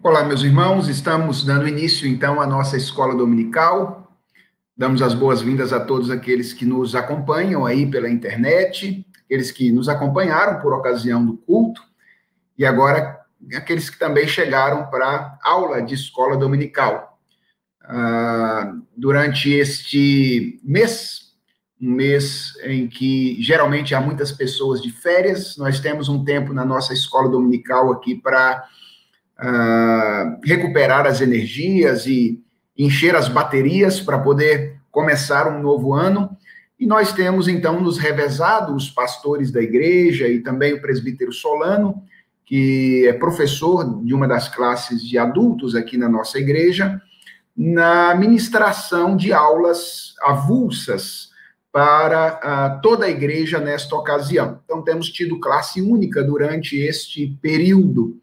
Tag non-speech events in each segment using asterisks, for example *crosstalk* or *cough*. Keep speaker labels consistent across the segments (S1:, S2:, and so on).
S1: Olá, meus irmãos, estamos dando início então à nossa escola dominical. Damos as boas-vindas a todos aqueles que nos acompanham aí pela internet, aqueles que nos acompanharam por ocasião do culto e agora aqueles que também chegaram para aula de escola dominical. Uh, durante este mês, um mês em que geralmente há muitas pessoas de férias, nós temos um tempo na nossa escola dominical aqui para uh, recuperar as energias e encher as baterias para poder começar um novo ano. E nós temos, então, nos revezado os pastores da igreja e também o presbítero Solano, que é professor de uma das classes de adultos aqui na nossa igreja, na ministração de aulas avulsas para uh, toda a igreja nesta ocasião. Então, temos tido classe única durante este período.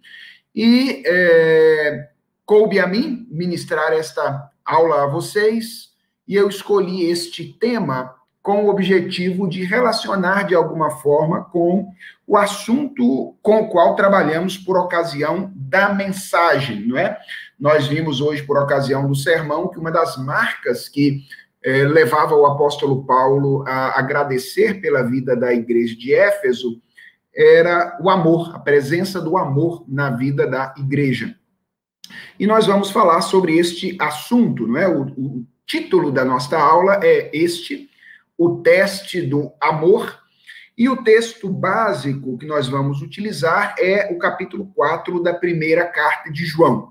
S1: E é, coube a mim ministrar esta aula a vocês, e eu escolhi este tema com o objetivo de relacionar de alguma forma com o assunto com o qual trabalhamos por ocasião da mensagem, não é? Nós vimos hoje, por ocasião do sermão, que uma das marcas que eh, levava o apóstolo Paulo a agradecer pela vida da igreja de Éfeso era o amor, a presença do amor na vida da igreja. E nós vamos falar sobre este assunto, não é? O, o título da nossa aula é este o teste do amor. E o texto básico que nós vamos utilizar é o capítulo 4 da primeira carta de João.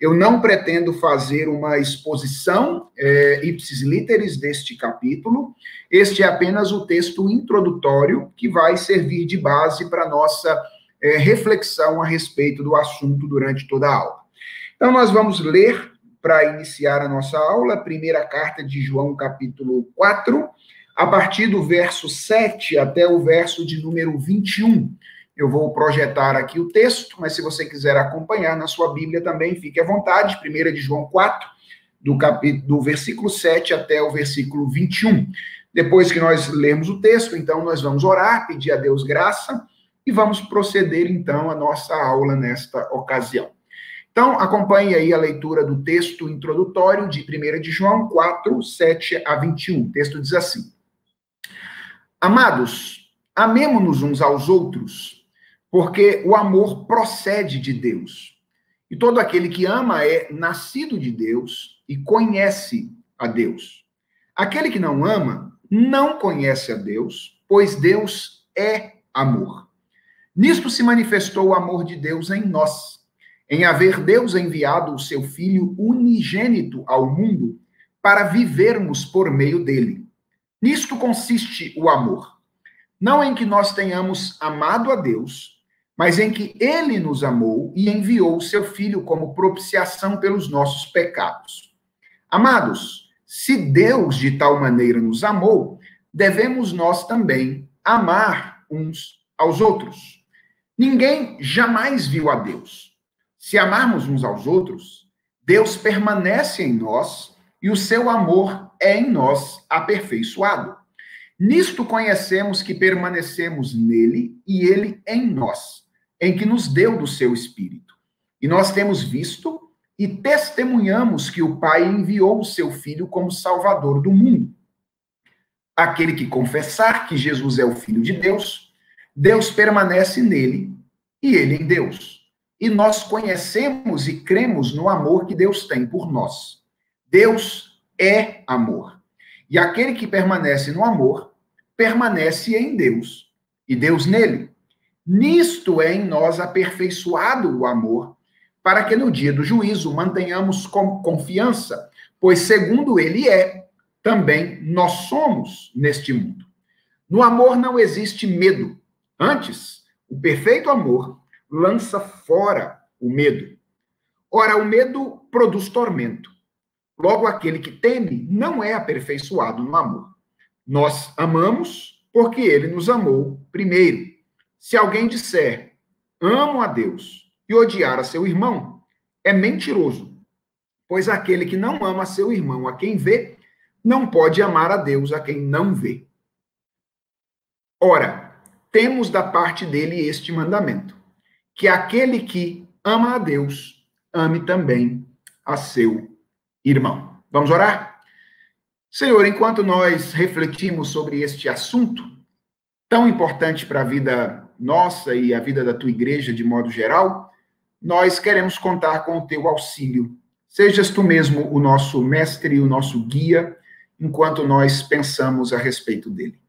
S1: Eu não pretendo fazer uma exposição é, ipsis literis deste capítulo. Este é apenas o texto introdutório que vai servir de base para nossa é, reflexão a respeito do assunto durante toda a aula. Então, nós vamos ler, para iniciar a nossa aula, a primeira carta de João, capítulo 4, a partir do verso 7 até o verso de número 21. Eu vou projetar aqui o texto, mas se você quiser acompanhar na sua Bíblia também, fique à vontade. 1 de João 4, do, capítulo, do versículo 7 até o versículo 21. Depois que nós lermos o texto, então nós vamos orar, pedir a Deus graça e vamos proceder então a nossa aula nesta ocasião. Então, acompanhe aí a leitura do texto introdutório de 1 de João 4, 7 a 21. O texto diz assim: Amados, amemo-nos uns aos outros, porque o amor procede de Deus. E todo aquele que ama é nascido de Deus e conhece a Deus. Aquele que não ama não conhece a Deus, pois Deus é amor. Nisto se manifestou o amor de Deus em nós, em haver Deus enviado o seu Filho unigênito ao mundo para vivermos por meio dele. Nisto consiste o amor. Não em que nós tenhamos amado a Deus, mas em que ele nos amou e enviou o seu filho como propiciação pelos nossos pecados. Amados, se Deus de tal maneira nos amou, devemos nós também amar uns aos outros. Ninguém jamais viu a Deus. Se amarmos uns aos outros, Deus permanece em nós e o seu amor é em nós aperfeiçoado. Nisto conhecemos que permanecemos nele e ele em nós, em que nos deu do seu Espírito. E nós temos visto e testemunhamos que o Pai enviou o seu Filho como Salvador do mundo. Aquele que confessar que Jesus é o Filho de Deus, Deus permanece nele e ele em Deus. E nós conhecemos e cremos no amor que Deus tem por nós. Deus é amor. E aquele que permanece no amor, permanece em Deus, e Deus nele. Nisto é em nós aperfeiçoado o amor, para que no dia do juízo mantenhamos com confiança, pois segundo ele é, também nós somos neste mundo. No amor não existe medo. Antes, o perfeito amor lança fora o medo. Ora, o medo produz tormento. Logo, aquele que teme não é aperfeiçoado no amor. Nós amamos porque ele nos amou primeiro. Se alguém disser, amo a Deus, e odiar a seu irmão, é mentiroso. Pois aquele que não ama seu irmão a quem vê, não pode amar a Deus a quem não vê. Ora, temos da parte dele este mandamento: que aquele que ama a Deus, ame também a seu irmão. Vamos orar? Senhor, enquanto nós refletimos sobre este assunto tão importante para a vida nossa e a vida da tua igreja de modo geral, nós queremos contar com o teu auxílio. Sejas tu mesmo o nosso mestre o nosso guia enquanto nós pensamos a respeito dele.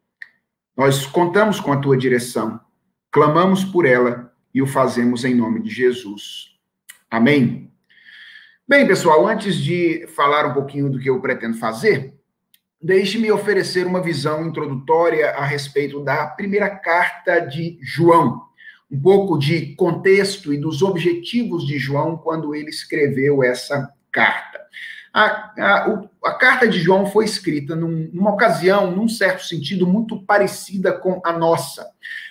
S1: Nós contamos com a tua direção, clamamos por ela e o fazemos em nome de Jesus. Amém. Bem, pessoal, antes de falar um pouquinho do que eu pretendo fazer, deixe-me oferecer uma visão introdutória a respeito da primeira carta de João. Um pouco de contexto e dos objetivos de João quando ele escreveu essa carta. A, a, a carta de João foi escrita num, numa ocasião, num certo sentido, muito parecida com a nossa.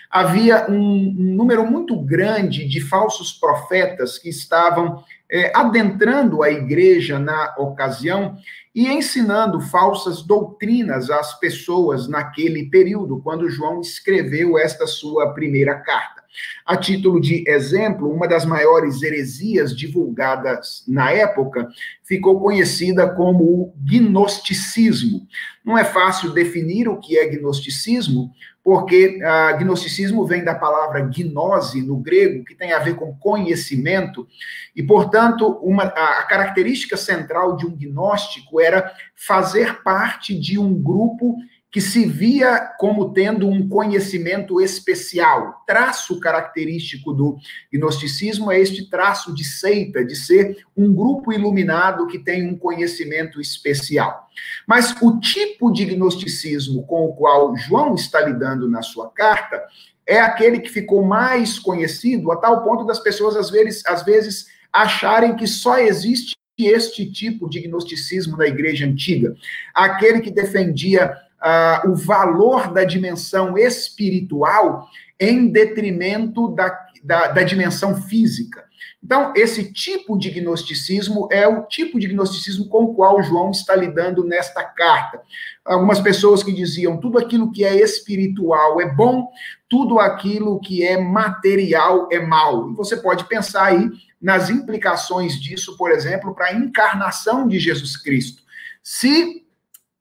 S1: Havia um, um número muito grande de falsos profetas que estavam é, adentrando a igreja na ocasião e ensinando falsas doutrinas às pessoas naquele período, quando João escreveu esta sua primeira carta. A título de exemplo, uma das maiores heresias divulgadas na época ficou conhecida como o gnosticismo. Não é fácil definir o que é gnosticismo, porque a gnosticismo vem da palavra gnose no grego, que tem a ver com conhecimento, e, portanto, uma, a característica central de um gnóstico era fazer parte de um grupo que se via como tendo um conhecimento especial. Traço característico do gnosticismo é este traço de seita, de ser um grupo iluminado que tem um conhecimento especial. Mas o tipo de gnosticismo com o qual João está lidando na sua carta é aquele que ficou mais conhecido, a tal ponto das pessoas, às vezes, às vezes acharem que só existe este tipo de gnosticismo na igreja antiga. Aquele que defendia uh, o valor da dimensão espiritual em detrimento da, da, da dimensão física. Então, esse tipo de gnosticismo é o tipo de gnosticismo com o qual João está lidando nesta carta. Algumas pessoas que diziam tudo aquilo que é espiritual é bom, tudo aquilo que é material é mal. E você pode pensar aí nas implicações disso, por exemplo, para a encarnação de Jesus Cristo. Se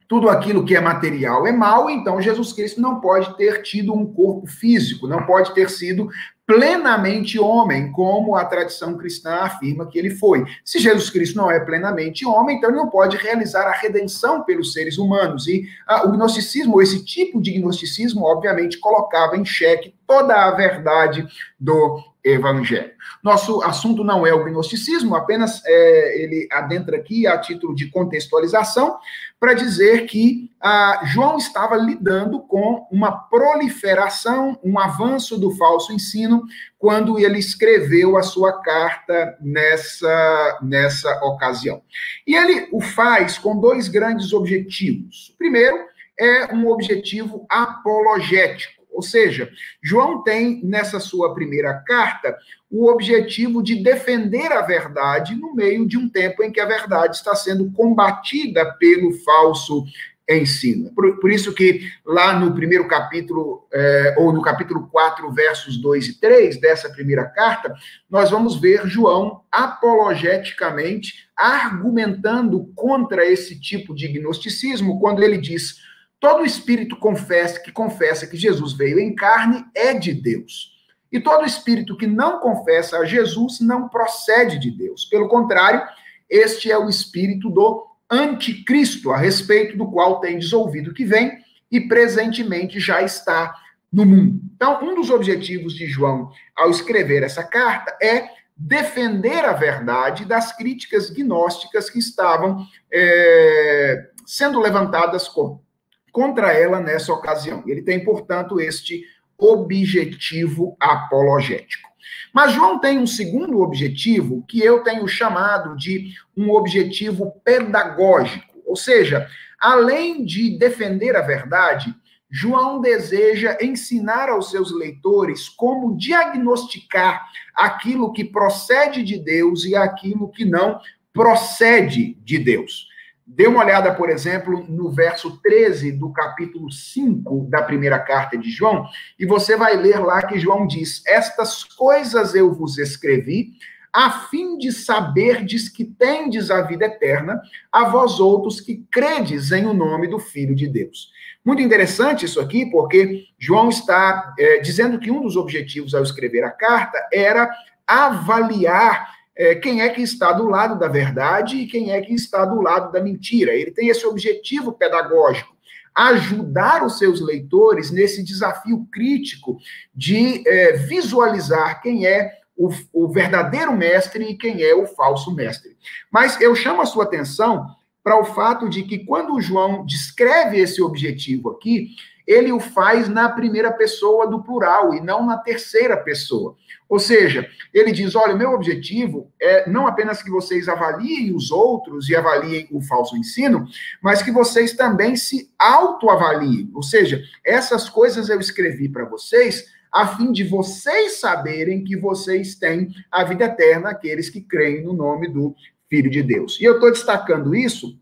S1: tudo aquilo que é material é mal, então Jesus Cristo não pode ter tido um corpo físico, não pode ter sido plenamente homem, como a tradição cristã afirma que ele foi. Se Jesus Cristo não é plenamente homem, então ele não pode realizar a redenção pelos seres humanos. E ah, o gnosticismo, esse tipo de gnosticismo, obviamente, colocava em xeque toda a verdade do evangelho. Nosso assunto não é o gnosticismo, apenas é, ele adentra aqui a título de contextualização para dizer que ah, João estava lidando com uma proliferação, um avanço do falso ensino quando ele escreveu a sua carta nessa, nessa ocasião. E ele o faz com dois grandes objetivos. Primeiro é um objetivo apologético ou seja, João tem nessa sua primeira carta o objetivo de defender a verdade no meio de um tempo em que a verdade está sendo combatida pelo falso ensino. Por, por isso que lá no primeiro capítulo, é, ou no capítulo 4, versos 2 e 3 dessa primeira carta, nós vamos ver João apologeticamente argumentando contra esse tipo de gnosticismo, quando ele diz Todo espírito confessa que confessa que Jesus veio em carne é de Deus. E todo espírito que não confessa a Jesus não procede de Deus. Pelo contrário, este é o espírito do anticristo, a respeito do qual tendes ouvido que vem e presentemente já está no mundo. Então, um dos objetivos de João ao escrever essa carta é defender a verdade das críticas gnósticas que estavam é, sendo levantadas contra ela nessa ocasião. Ele tem, portanto, este objetivo apologético. Mas João tem um segundo objetivo que eu tenho chamado de um objetivo pedagógico, ou seja, além de defender a verdade, João deseja ensinar aos seus leitores como diagnosticar aquilo que procede de Deus e aquilo que não procede de Deus. Dê uma olhada, por exemplo, no verso 13 do capítulo 5 da primeira carta de João, e você vai ler lá que João diz: Estas coisas eu vos escrevi a fim de saberdes que tendes a vida eterna, a vós outros que credes em o nome do Filho de Deus. Muito interessante isso aqui, porque João está é, dizendo que um dos objetivos ao escrever a carta era avaliar é, quem é que está do lado da verdade e quem é que está do lado da mentira. Ele tem esse objetivo pedagógico ajudar os seus leitores nesse desafio crítico de é, visualizar quem é o, o verdadeiro mestre e quem é o falso mestre. Mas eu chamo a sua atenção para o fato de que quando o João descreve esse objetivo aqui, ele o faz na primeira pessoa do plural e não na terceira pessoa. Ou seja, ele diz: olha, meu objetivo é não apenas que vocês avaliem os outros e avaliem o falso ensino, mas que vocês também se autoavaliem. Ou seja, essas coisas eu escrevi para vocês a fim de vocês saberem que vocês têm a vida eterna, aqueles que creem no nome do Filho de Deus. E eu estou destacando isso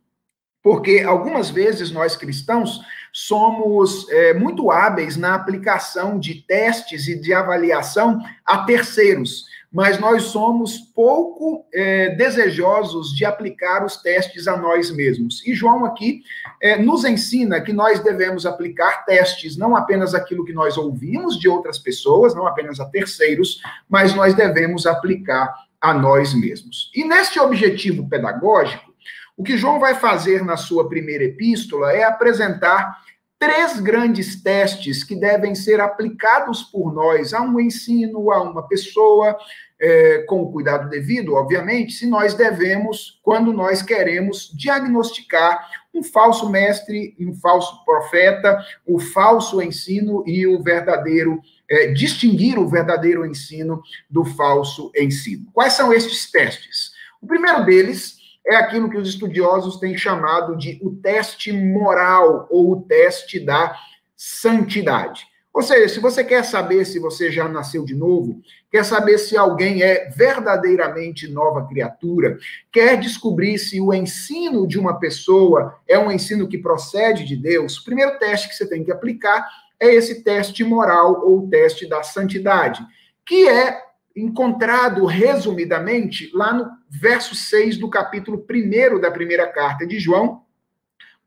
S1: porque algumas vezes nós cristãos somos é, muito hábeis na aplicação de testes e de avaliação a terceiros, mas nós somos pouco é, desejosos de aplicar os testes a nós mesmos. E João aqui é, nos ensina que nós devemos aplicar testes, não apenas aquilo que nós ouvimos de outras pessoas, não apenas a terceiros, mas nós devemos aplicar a nós mesmos. E neste objetivo pedagógico, o que João vai fazer na sua primeira epístola é apresentar três grandes testes que devem ser aplicados por nós a um ensino, a uma pessoa, é, com o cuidado devido, obviamente, se nós devemos, quando nós queremos diagnosticar um falso mestre um falso profeta, o falso ensino e o verdadeiro, é, distinguir o verdadeiro ensino do falso ensino. Quais são estes testes? O primeiro deles é aquilo que os estudiosos têm chamado de o teste moral ou o teste da santidade. Ou seja, se você quer saber se você já nasceu de novo, quer saber se alguém é verdadeiramente nova criatura, quer descobrir se o ensino de uma pessoa é um ensino que procede de Deus, o primeiro teste que você tem que aplicar é esse teste moral ou teste da santidade, que é encontrado resumidamente lá no verso 6 do capítulo 1 da primeira carta de João,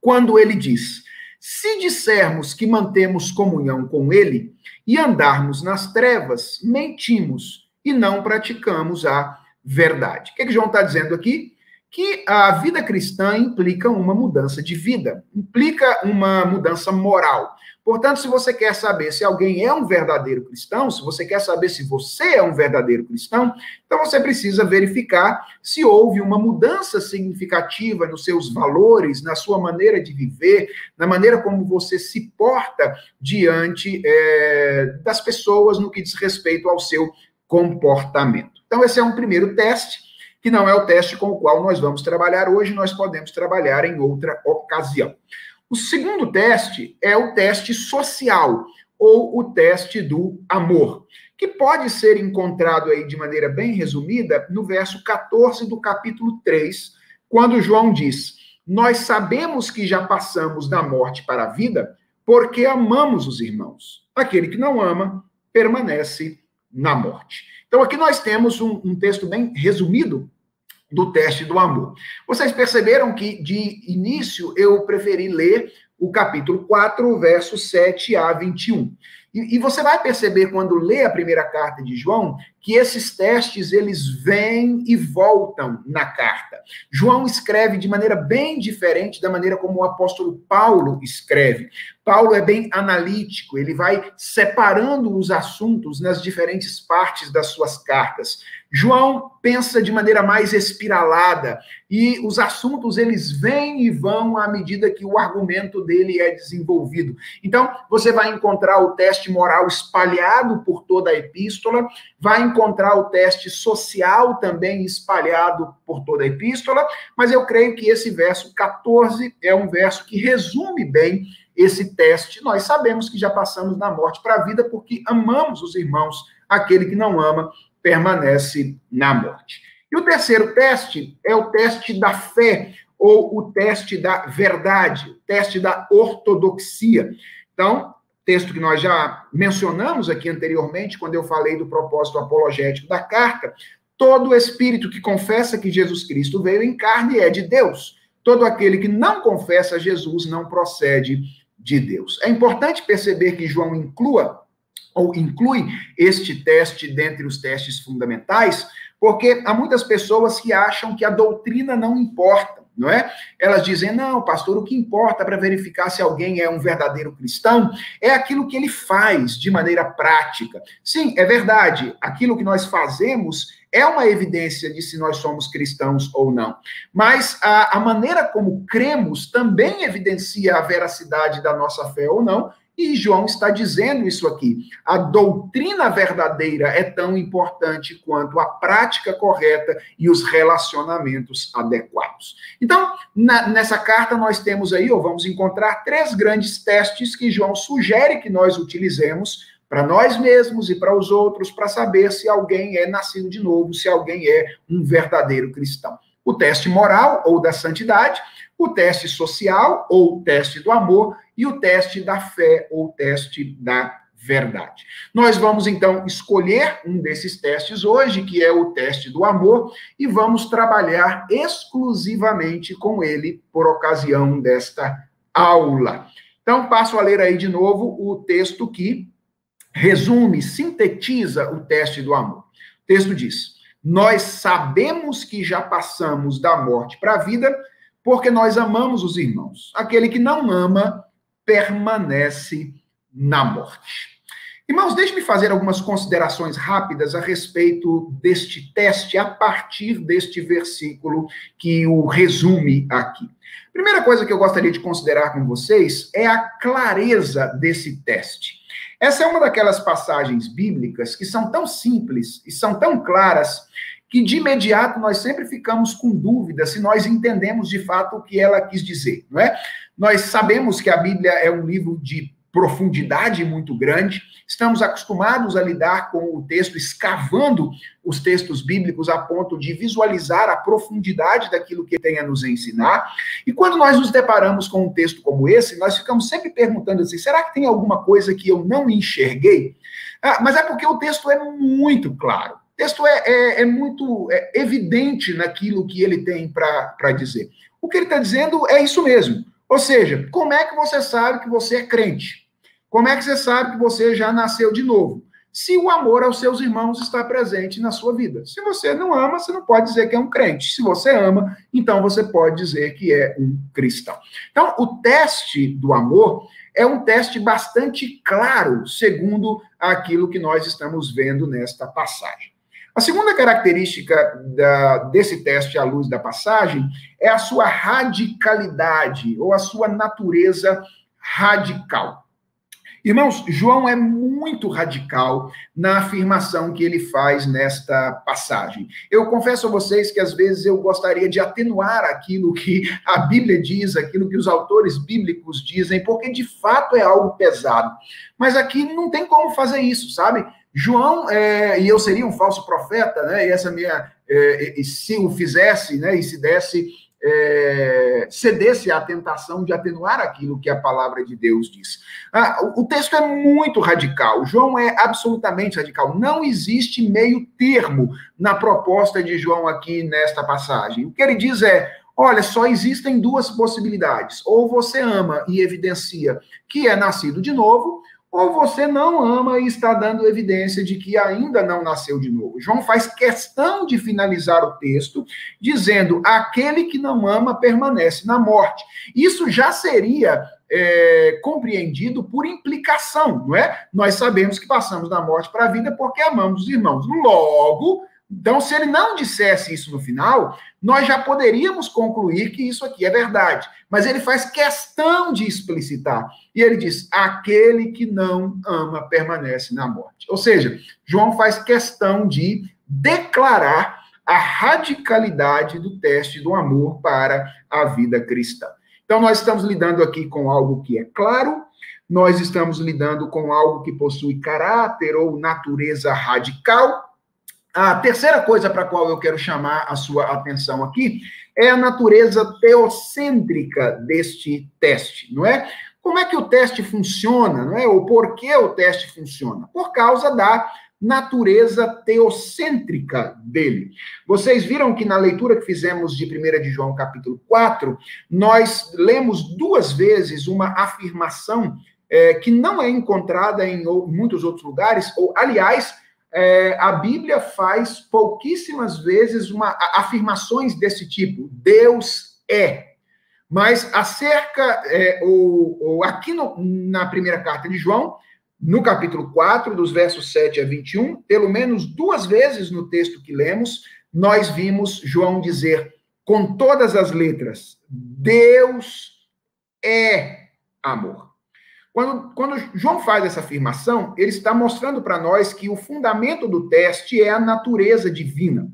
S1: quando ele diz: Se dissermos que mantemos comunhão com ele e andarmos nas trevas, mentimos e não praticamos a verdade. O que, é que João está dizendo aqui? Que a vida cristã implica uma mudança de vida, implica uma mudança moral. Portanto, se você quer saber se alguém é um verdadeiro cristão, se você quer saber se você é um verdadeiro cristão, então você precisa verificar se houve uma mudança significativa nos seus valores, na sua maneira de viver, na maneira como você se porta diante é, das pessoas no que diz respeito ao seu comportamento. Então, esse é um primeiro teste, que não é o teste com o qual nós vamos trabalhar hoje, nós podemos trabalhar em outra ocasião. O segundo teste é o teste social, ou o teste do amor, que pode ser encontrado aí de maneira bem resumida no verso 14 do capítulo 3, quando João diz: Nós sabemos que já passamos da morte para a vida, porque amamos os irmãos. Aquele que não ama permanece na morte. Então, aqui nós temos um, um texto bem resumido do teste do amor. Vocês perceberam que, de início, eu preferi ler o capítulo 4, versos 7 a 21. E, e você vai perceber, quando lê a primeira carta de João, que esses testes eles vêm e voltam na carta. João escreve de maneira bem diferente da maneira como o apóstolo Paulo escreve. Paulo é bem analítico, ele vai separando os assuntos nas diferentes partes das suas cartas. João pensa de maneira mais espiralada e os assuntos eles vêm e vão à medida que o argumento dele é desenvolvido. Então, você vai encontrar o teste moral espalhado por toda a epístola, vai encontrar o teste social também espalhado por toda a epístola, mas eu creio que esse verso 14 é um verso que resume bem esse teste. Nós sabemos que já passamos da morte para a vida porque amamos os irmãos, aquele que não ama permanece na morte. E o terceiro teste é o teste da fé, ou o teste da verdade, o teste da ortodoxia. Então, texto que nós já mencionamos aqui anteriormente, quando eu falei do propósito apologético da carta, Todo espírito que confessa que Jesus Cristo veio em carne é de Deus. Todo aquele que não confessa Jesus não procede de Deus. É importante perceber que João inclua ou inclui este teste dentre os testes fundamentais, porque há muitas pessoas que acham que a doutrina não importa, não é? Elas dizem: "Não, pastor, o que importa para verificar se alguém é um verdadeiro cristão é aquilo que ele faz de maneira prática". Sim, é verdade. Aquilo que nós fazemos é uma evidência de se nós somos cristãos ou não. Mas a, a maneira como cremos também evidencia a veracidade da nossa fé ou não, e João está dizendo isso aqui. A doutrina verdadeira é tão importante quanto a prática correta e os relacionamentos adequados. Então, na, nessa carta nós temos aí, ou vamos encontrar três grandes testes que João sugere que nós utilizemos para nós mesmos e para os outros, para saber se alguém é nascido de novo, se alguém é um verdadeiro cristão. O teste moral ou da santidade, o teste social ou o teste do amor e o teste da fé ou teste da verdade. Nós vamos então escolher um desses testes hoje, que é o teste do amor, e vamos trabalhar exclusivamente com ele por ocasião desta aula. Então, passo a ler aí de novo o texto que resume, sintetiza o teste do amor. O texto diz: Nós sabemos que já passamos da morte para a vida, porque nós amamos os irmãos. Aquele que não ama permanece na morte. Irmãos, deixe-me fazer algumas considerações rápidas a respeito deste teste, a partir deste versículo que o resume aqui. Primeira coisa que eu gostaria de considerar com vocês é a clareza desse teste. Essa é uma daquelas passagens bíblicas que são tão simples e são tão claras que de imediato nós sempre ficamos com dúvida se nós entendemos de fato o que ela quis dizer, não é? Nós sabemos que a Bíblia é um livro de profundidade muito grande. Estamos acostumados a lidar com o texto, escavando os textos bíblicos a ponto de visualizar a profundidade daquilo que tem a nos ensinar. E quando nós nos deparamos com um texto como esse, nós ficamos sempre perguntando assim: será que tem alguma coisa que eu não enxerguei? Ah, mas é porque o texto é muito claro. O texto é, é, é muito é evidente naquilo que ele tem para dizer. O que ele está dizendo é isso mesmo. Ou seja, como é que você sabe que você é crente? Como é que você sabe que você já nasceu de novo? Se o amor aos seus irmãos está presente na sua vida. Se você não ama, você não pode dizer que é um crente. Se você ama, então você pode dizer que é um cristão. Então, o teste do amor é um teste bastante claro, segundo aquilo que nós estamos vendo nesta passagem. A segunda característica da, desse teste à luz da passagem é a sua radicalidade ou a sua natureza radical. Irmãos, João é muito radical na afirmação que ele faz nesta passagem. Eu confesso a vocês que às vezes eu gostaria de atenuar aquilo que a Bíblia diz, aquilo que os autores bíblicos dizem, porque de fato é algo pesado. Mas aqui não tem como fazer isso, sabe? João, é, e eu seria um falso profeta, né? E essa minha, é, e se o fizesse, né? E se desse é, cedesse à tentação de atenuar aquilo que a palavra de Deus diz. Ah, o, o texto é muito radical. João é absolutamente radical. Não existe meio termo na proposta de João aqui nesta passagem. O que ele diz é: olha, só existem duas possibilidades. Ou você ama e evidencia que é nascido de novo, ou você não ama e está dando evidência de que ainda não nasceu de novo. João faz questão de finalizar o texto dizendo: aquele que não ama permanece na morte. Isso já seria é, compreendido por implicação, não é? Nós sabemos que passamos da morte para a vida porque amamos os irmãos. Logo, então, se ele não dissesse isso no final, nós já poderíamos concluir que isso aqui é verdade. Mas ele faz questão de explicitar. E ele diz: aquele que não ama permanece na morte. Ou seja, João faz questão de declarar a radicalidade do teste do amor para a vida cristã. Então, nós estamos lidando aqui com algo que é claro, nós estamos lidando com algo que possui caráter ou natureza radical a terceira coisa para a qual eu quero chamar a sua atenção aqui é a natureza teocêntrica deste teste, não é? Como é que o teste funciona, não é? Ou por que o teste funciona? Por causa da natureza teocêntrica dele. Vocês viram que na leitura que fizemos de 1 de João, capítulo 4, nós lemos duas vezes uma afirmação é, que não é encontrada em muitos outros lugares, ou, aliás, é, a Bíblia faz pouquíssimas vezes uma, afirmações desse tipo. Deus é. Mas acerca, é, ou, ou aqui no, na primeira carta de João, no capítulo 4, dos versos 7 a 21, pelo menos duas vezes no texto que lemos, nós vimos João dizer com todas as letras: Deus é amor. Quando, quando João faz essa afirmação, ele está mostrando para nós que o fundamento do teste é a natureza divina.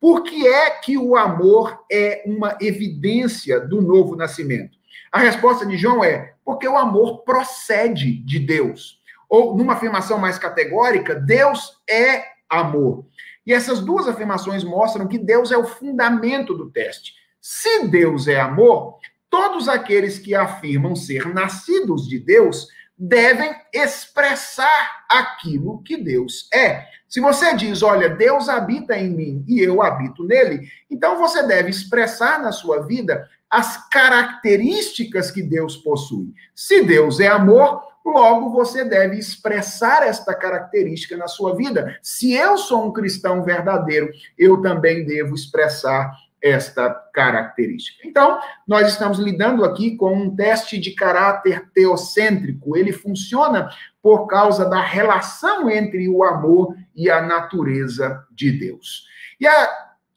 S1: Por que é que o amor é uma evidência do novo nascimento? A resposta de João é: porque o amor procede de Deus. Ou, numa afirmação mais categórica, Deus é amor. E essas duas afirmações mostram que Deus é o fundamento do teste. Se Deus é amor, todos aqueles que afirmam ser nascidos de Deus devem expressar aquilo que Deus é. Se você diz, olha, Deus habita em mim e eu habito nele, então você deve expressar na sua vida as características que Deus possui. Se Deus é amor, logo você deve expressar esta característica na sua vida. Se eu sou um cristão verdadeiro, eu também devo expressar esta característica. Então, nós estamos lidando aqui com um teste de caráter teocêntrico. Ele funciona por causa da relação entre o amor e a natureza de Deus. E a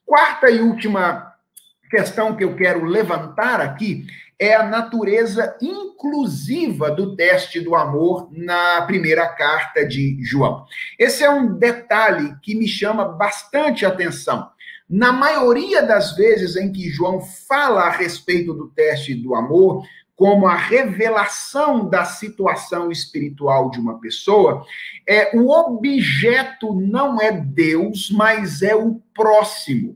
S1: quarta e última questão que eu quero levantar aqui é a natureza inclusiva do teste do amor na primeira carta de João. Esse é um detalhe que me chama bastante atenção. Na maioria das vezes em que João fala a respeito do teste do amor, como a revelação da situação espiritual de uma pessoa, é o objeto não é Deus, mas é o próximo.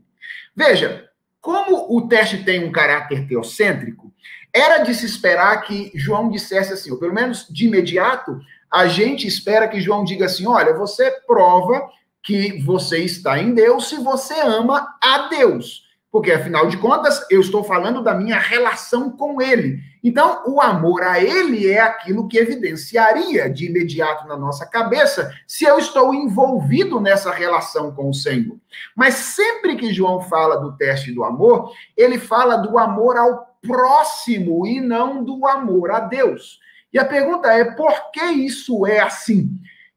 S1: Veja, como o teste tem um caráter teocêntrico, era de se esperar que João dissesse assim, ou pelo menos de imediato, a gente espera que João diga assim: olha, você prova que você está em Deus se você ama a Deus. Porque, afinal de contas, eu estou falando da minha relação com Ele. Então, o amor a Ele é aquilo que evidenciaria de imediato na nossa cabeça se eu estou envolvido nessa relação com o Senhor. Mas sempre que João fala do teste do amor, ele fala do amor ao próximo e não do amor a Deus. E a pergunta é: por que isso é assim?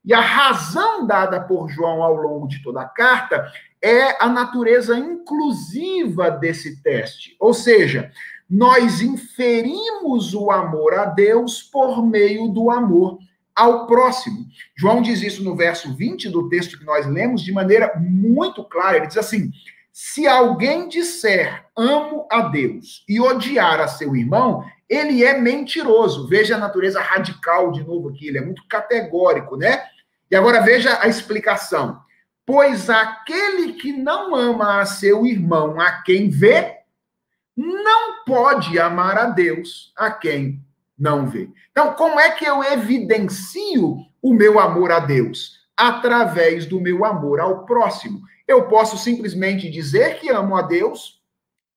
S1: E a razão dada por João ao longo de toda a carta é a natureza inclusiva desse teste. Ou seja, nós inferimos o amor a Deus por meio do amor ao próximo. João diz isso no verso 20 do texto que nós lemos de maneira muito clara. Ele diz assim: Se alguém disser amo a Deus e odiar a seu irmão, ele é mentiroso. Veja a natureza radical de novo aqui, ele é muito categórico, né? E agora veja a explicação. Pois aquele que não ama a seu irmão, a quem vê, não pode amar a Deus, a quem não vê. Então, como é que eu evidencio o meu amor a Deus? Através do meu amor ao próximo. Eu posso simplesmente dizer que amo a Deus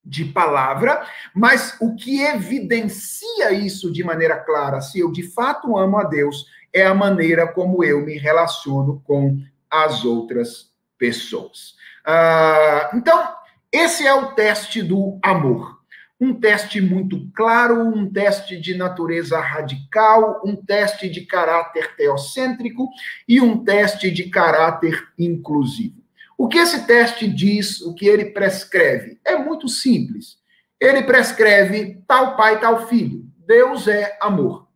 S1: de palavra, mas o que evidencia isso de maneira clara, se eu de fato amo a Deus, é a maneira como eu me relaciono com as outras pessoas. Ah, então, esse é o teste do amor. Um teste muito claro, um teste de natureza radical, um teste de caráter teocêntrico e um teste de caráter inclusivo. O que esse teste diz, o que ele prescreve? É muito simples. Ele prescreve tal pai, tal filho. Deus é amor.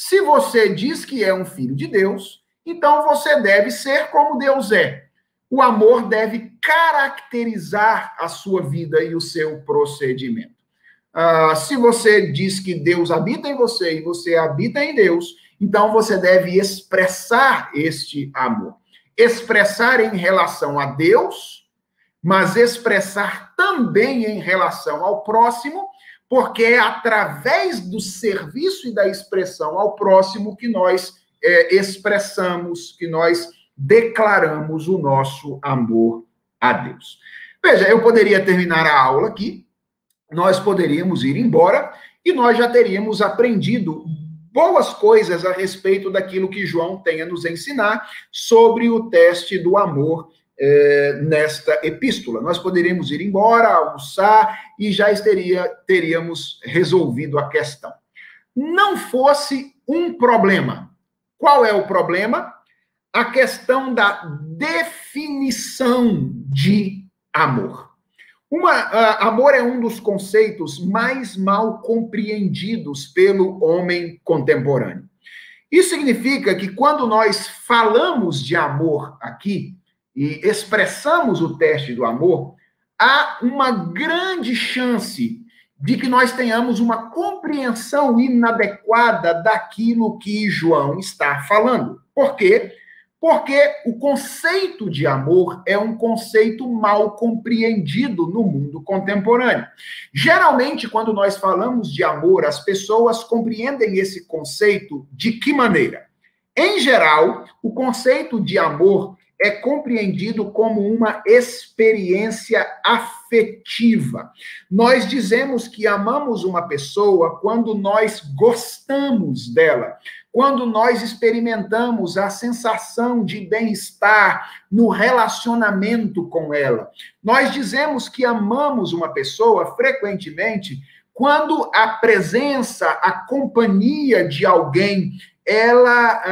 S1: Se você diz que é um filho de Deus, então você deve ser como Deus é. O amor deve caracterizar a sua vida e o seu procedimento. Ah, se você diz que Deus habita em você e você habita em Deus, então você deve expressar este amor. Expressar em relação a Deus, mas expressar também em relação ao próximo porque é através do serviço e da expressão ao próximo que nós é, expressamos, que nós declaramos o nosso amor a Deus. Veja, eu poderia terminar a aula aqui, nós poderíamos ir embora e nós já teríamos aprendido boas coisas a respeito daquilo que João tem a nos ensinar sobre o teste do amor é, nesta epístola. Nós poderíamos ir embora, almoçar e já estaria, teríamos resolvido a questão. Não fosse um problema. Qual é o problema? A questão da definição de amor. Uma, uh, amor é um dos conceitos mais mal compreendidos pelo homem contemporâneo. Isso significa que quando nós falamos de amor aqui e expressamos o teste do amor, há uma grande chance de que nós tenhamos uma compreensão inadequada daquilo que João está falando. Por quê? Porque o conceito de amor é um conceito mal compreendido no mundo contemporâneo. Geralmente, quando nós falamos de amor, as pessoas compreendem esse conceito de que maneira? Em geral, o conceito de amor é compreendido como uma experiência afetiva. Nós dizemos que amamos uma pessoa quando nós gostamos dela, quando nós experimentamos a sensação de bem-estar no relacionamento com ela. Nós dizemos que amamos uma pessoa frequentemente quando a presença, a companhia de alguém ela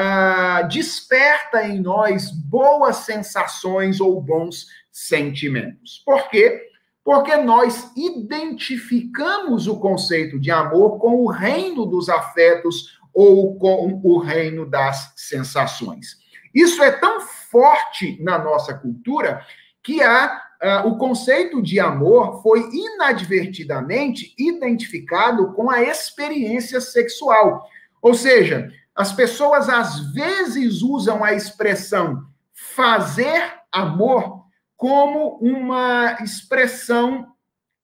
S1: ah, desperta em nós boas sensações ou bons sentimentos. Por quê? Porque nós identificamos o conceito de amor com o reino dos afetos ou com o reino das sensações. Isso é tão forte na nossa cultura que há o conceito de amor foi inadvertidamente identificado com a experiência sexual. Ou seja, as pessoas às vezes usam a expressão fazer amor como uma expressão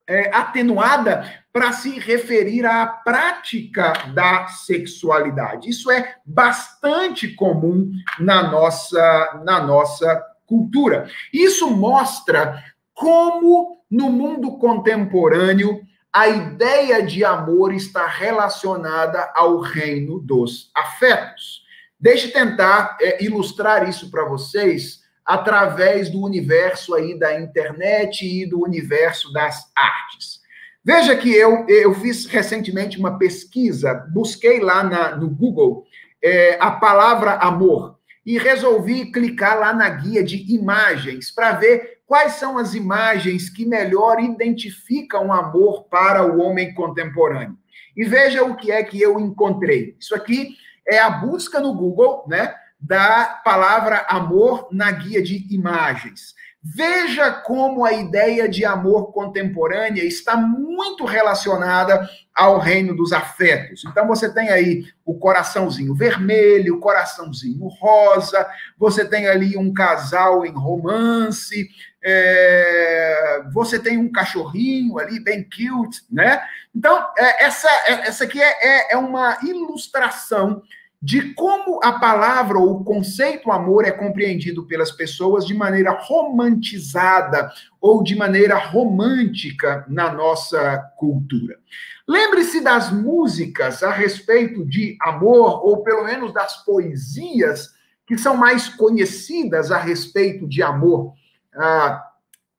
S1: é, atenuada para se referir à prática da sexualidade. Isso é bastante comum na nossa, na nossa cultura. Isso mostra como no mundo contemporâneo a ideia de amor está relacionada ao reino dos afetos. Deixe tentar é, ilustrar isso para vocês através do universo aí da internet e do universo das artes. Veja que eu, eu fiz recentemente uma pesquisa, busquei lá na, no Google é, a palavra amor e resolvi clicar lá na guia de imagens para ver quais são as imagens que melhor identificam o amor para o homem contemporâneo. E veja o que é que eu encontrei. Isso aqui é a busca no Google, né, da palavra amor na guia de imagens. Veja como a ideia de amor contemporânea está muito relacionada ao reino dos afetos. Então você tem aí o coraçãozinho vermelho, o coraçãozinho rosa, você tem ali um casal em romance, é, você tem um cachorrinho ali bem cute, né? Então é, essa, é, essa aqui é, é, é uma ilustração de como a palavra ou o conceito amor é compreendido pelas pessoas de maneira romantizada ou de maneira romântica na nossa cultura. Lembre-se das músicas a respeito de amor, ou pelo menos das poesias que são mais conhecidas a respeito de amor. Ah,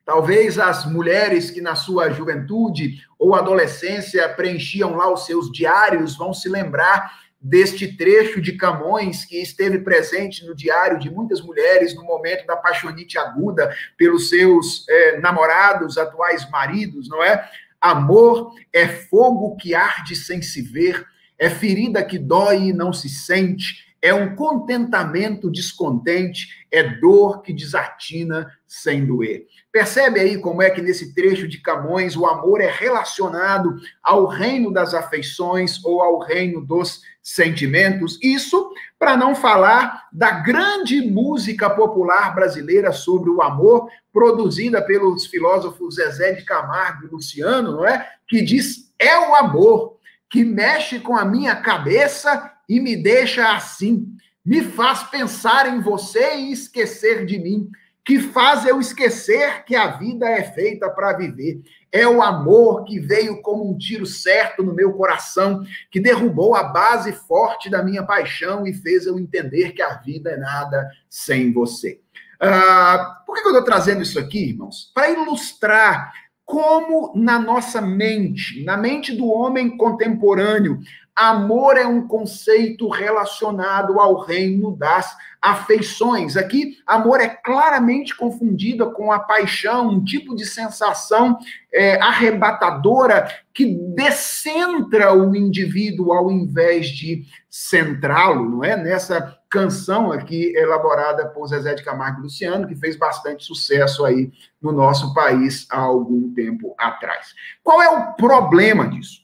S1: talvez as mulheres que na sua juventude ou adolescência preenchiam lá os seus diários vão se lembrar deste trecho de Camões que esteve presente no diário de muitas mulheres no momento da paixonite aguda pelos seus é, namorados, atuais maridos, não é? Amor é fogo que arde sem se ver, é ferida que dói e não se sente, é um contentamento descontente, é dor que desatina sem doer. Percebe aí como é que nesse trecho de Camões o amor é relacionado ao reino das afeições ou ao reino dos sentimentos. Isso para não falar da grande música popular brasileira sobre o amor, produzida pelos filósofos Zezé de Camargo e Luciano, não é? Que diz: é o amor que mexe com a minha cabeça e me deixa assim. me faz pensar em você e esquecer de mim, que faz eu esquecer que a vida é feita para viver. É o amor que veio como um tiro certo no meu coração, que derrubou a base forte da minha paixão e fez eu entender que a vida é nada sem você. Uh, por que eu estou trazendo isso aqui, irmãos? Para ilustrar como na nossa mente, na mente do homem contemporâneo, Amor é um conceito relacionado ao reino das afeições. Aqui, amor é claramente confundido com a paixão, um tipo de sensação é, arrebatadora que descentra o indivíduo ao invés de centrá-lo, não é? Nessa canção aqui elaborada por Zezé de Camargo e Luciano, que fez bastante sucesso aí no nosso país há algum tempo atrás. Qual é o problema disso?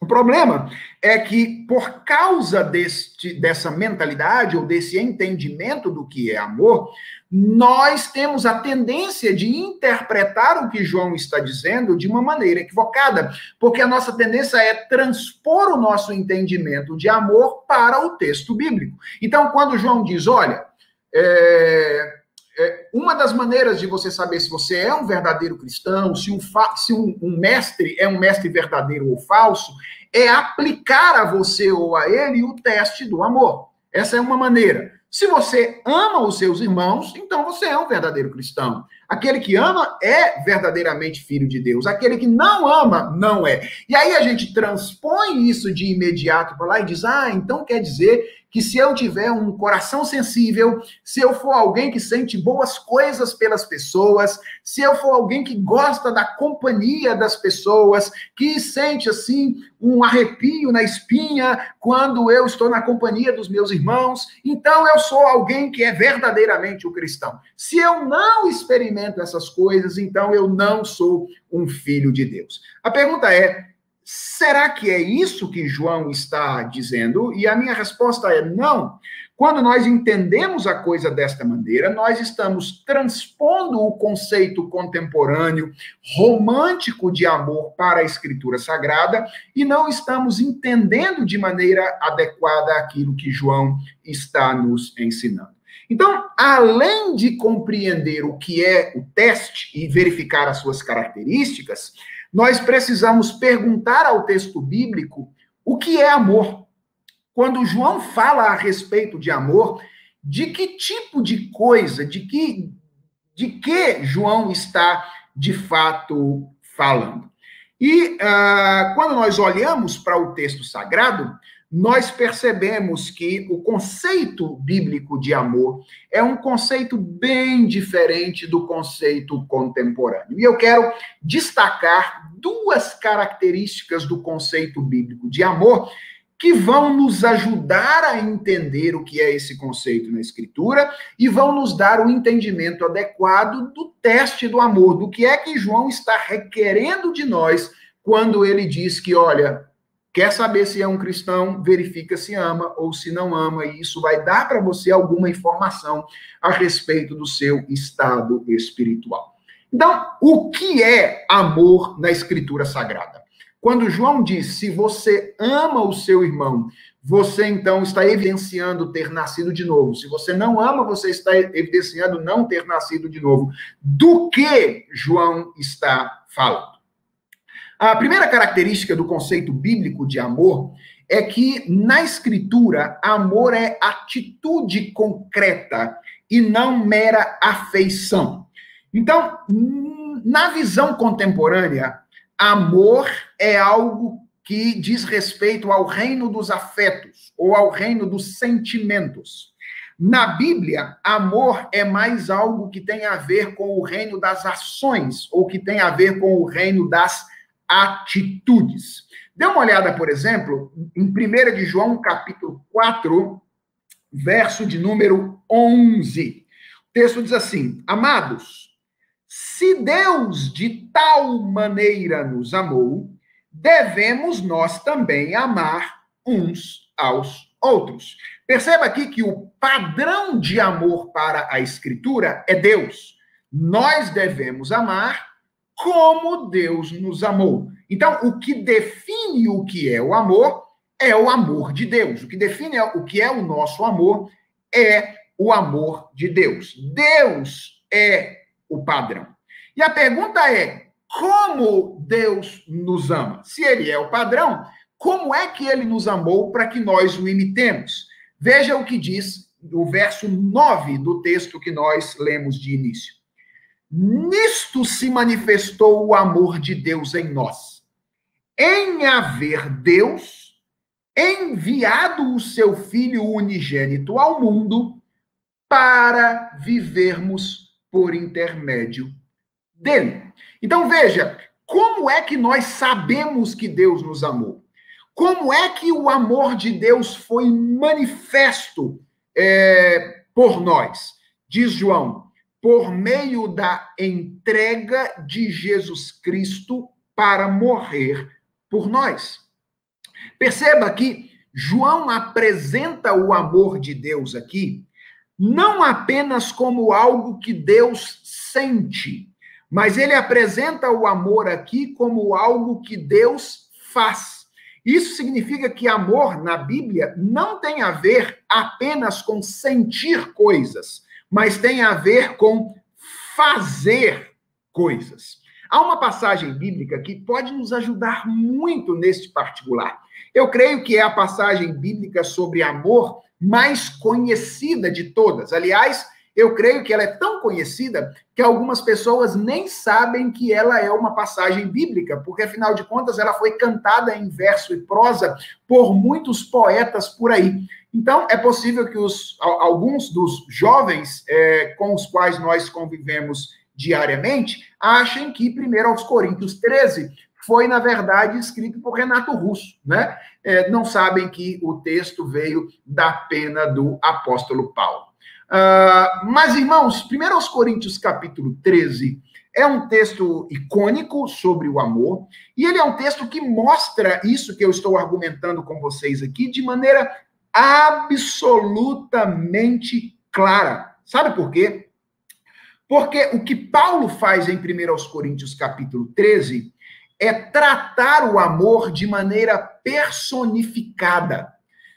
S1: O problema é que, por causa deste, dessa mentalidade ou desse entendimento do que é amor, nós temos a tendência de interpretar o que João está dizendo de uma maneira equivocada, porque a nossa tendência é transpor o nosso entendimento de amor para o texto bíblico. Então, quando João diz, olha, é, é, uma das maneiras de você saber se você é um verdadeiro cristão, se, um, se um, um, mestre é um mestre verdadeiro ou falso, é aplicar a você ou a ele o teste do amor. Essa é uma maneira. Se você ama os seus irmãos, então você é um verdadeiro cristão. Aquele que ama é verdadeiramente filho de Deus. Aquele que não ama, não é. E aí a gente transpõe isso de imediato para lá e diz: ah, então quer dizer que se eu tiver um coração sensível, se eu for alguém que sente boas coisas pelas pessoas, se eu for alguém que gosta da companhia das pessoas, que sente assim um arrepio na espinha quando eu estou na companhia dos meus irmãos, então eu sou alguém que é verdadeiramente o um cristão. Se eu não experimento essas coisas, então eu não sou um filho de Deus. A pergunta é: Será que é isso que João está dizendo? E a minha resposta é não. Quando nós entendemos a coisa desta maneira, nós estamos transpondo o conceito contemporâneo romântico de amor para a Escritura Sagrada e não estamos entendendo de maneira adequada aquilo que João está nos ensinando. Então, além de compreender o que é o teste e verificar as suas características, nós precisamos perguntar ao texto bíblico o que é amor. Quando João fala a respeito de amor, de que tipo de coisa, de que de que João está de fato falando? E uh, quando nós olhamos para o texto sagrado, nós percebemos que o conceito bíblico de amor é um conceito bem diferente do conceito contemporâneo. E eu quero destacar duas características do conceito bíblico de amor que vão nos ajudar a entender o que é esse conceito na Escritura e vão nos dar o um entendimento adequado do teste do amor, do que é que João está requerendo de nós quando ele diz que, olha, Quer saber se é um cristão? Verifica se ama ou se não ama, e isso vai dar para você alguma informação a respeito do seu estado espiritual. Então, o que é amor na Escritura Sagrada? Quando João diz: se você ama o seu irmão, você então está evidenciando ter nascido de novo. Se você não ama, você está evidenciando não ter nascido de novo. Do que João está falando? A primeira característica do conceito bíblico de amor é que na escritura, amor é atitude concreta e não mera afeição. Então, na visão contemporânea, amor é algo que diz respeito ao reino dos afetos ou ao reino dos sentimentos. Na Bíblia, amor é mais algo que tem a ver com o reino das ações ou que tem a ver com o reino das atitudes. Dê uma olhada, por exemplo, em 1 de João, capítulo 4, verso de número 11. O texto diz assim: Amados, se Deus de tal maneira nos amou, devemos nós também amar uns aos outros. Perceba aqui que o padrão de amor para a Escritura é Deus. Nós devemos amar como Deus nos amou. Então, o que define o que é o amor é o amor de Deus. O que define o que é o nosso amor é o amor de Deus. Deus é o padrão. E a pergunta é: como Deus nos ama? Se ele é o padrão, como é que ele nos amou para que nós o imitemos? Veja o que diz o verso 9 do texto que nós lemos de início. Nisto se manifestou o amor de Deus em nós. Em haver Deus enviado o seu Filho unigênito ao mundo para vivermos por intermédio dele. Então veja, como é que nós sabemos que Deus nos amou? Como é que o amor de Deus foi manifesto é, por nós? Diz João, por meio da entrega de Jesus Cristo para morrer por nós. Perceba que João apresenta o amor de Deus aqui não apenas como algo que Deus sente, mas ele apresenta o amor aqui como algo que Deus faz. Isso significa que amor na Bíblia não tem a ver apenas com sentir coisas, mas tem a ver com fazer coisas. Há uma passagem bíblica que pode nos ajudar muito neste particular. Eu creio que é a passagem bíblica sobre amor mais conhecida de todas. Aliás, eu creio que ela é tão conhecida que algumas pessoas nem sabem que ela é uma passagem bíblica, porque afinal de contas ela foi cantada em verso e prosa por muitos poetas por aí. Então, é possível que os, alguns dos jovens é, com os quais nós convivemos diariamente achem que 1 aos Coríntios 13 foi, na verdade, escrito por Renato Russo, né? É, não sabem que o texto veio da pena do apóstolo Paulo. Uh, mas, irmãos, 1 aos Coríntios, capítulo 13, é um texto icônico sobre o amor, e ele é um texto que mostra isso que eu estou argumentando com vocês aqui de maneira absolutamente clara. Sabe por quê? Porque o que Paulo faz em 1 aos Coríntios, capítulo 13, é tratar o amor de maneira personificada.